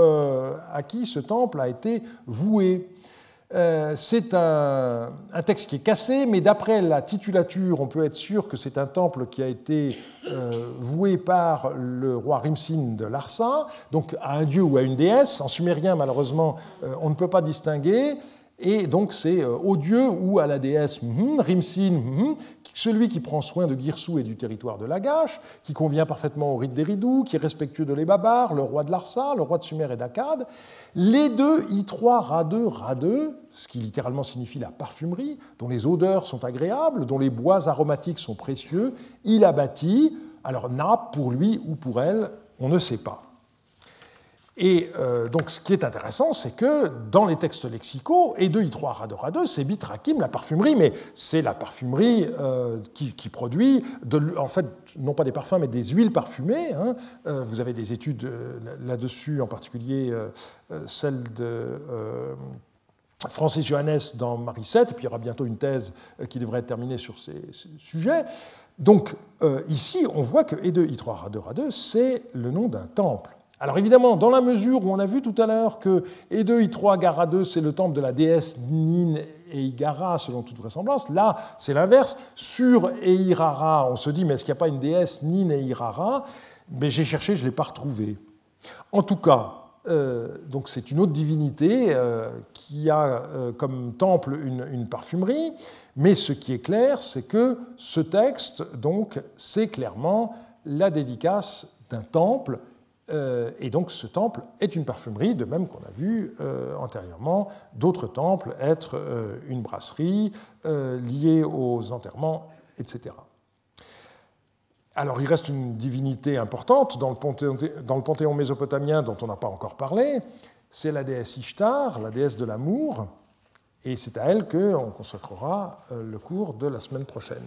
à qui ce temple a été voué. Euh, c'est un, texte qui est cassé, mais d'après la titulature, on peut être sûr que c'est un temple qui a été euh, voué par le roi Rimsin de Larsa, donc à un dieu ou à une déesse. En sumérien, malheureusement, euh, on ne peut pas distinguer. Et donc c'est au dieu ou à la déesse mhm, Rimsin, celui qui prend soin de Girsou et du territoire de Lagash, qui convient parfaitement au rite des Ridou, qui est respectueux de l'Ebabar, le roi de Larsa, le roi de Sumer et d'Akkad. Les deux I3 Ra2 Ra2, ce qui littéralement signifie la parfumerie, dont les odeurs sont agréables, dont les bois aromatiques sont précieux, il a bâti. Alors Na, pour lui ou pour elle, on ne sait pas. Et euh, donc, ce qui est intéressant, c'est que dans les textes lexicaux, et 2 I3 Ra2 Ra2, c'est Bitrakim, la parfumerie, mais c'est la parfumerie euh, qui, produit, en fait, non pas des parfums, mais des huiles parfumées. Hein. Euh, vous avez des études là-dessus, en particulier celle de. Francis Johannes dans Marie 7, et puis il y aura bientôt une thèse qui devrait être terminée sur ces, sujets. Donc ici, on voit que E2, I3, Ra2, Ra2, c'est le nom d'un temple. Alors évidemment, dans la mesure où on a vu tout à l'heure que E2, I3, Gara 2, c'est le temple de la déesse Nin et Igara, selon toute vraisemblance, là, c'est l'inverse. Sur Eirara, on se dit, mais est-ce qu'il n'y a pas une déesse Nin et Irara Mais j'ai cherché, je ne l'ai pas retrouvée. En tout cas, euh, donc c'est une autre divinité euh, qui a euh, comme temple une, parfumerie, mais ce qui est clair, c'est que ce texte, donc, c'est clairement la dédicace d'un temple et donc ce temple est une parfumerie, de même qu'on a vu euh, antérieurement d'autres temples être euh, une brasserie liée aux enterrements, etc. Alors il reste une divinité importante dans le, panthéon, dans le panthéon mésopotamien dont on n'a pas encore parlé, c'est la déesse Ishtar, la déesse de l'amour, et c'est à elle qu'on consacrera le cours de la semaine prochaine.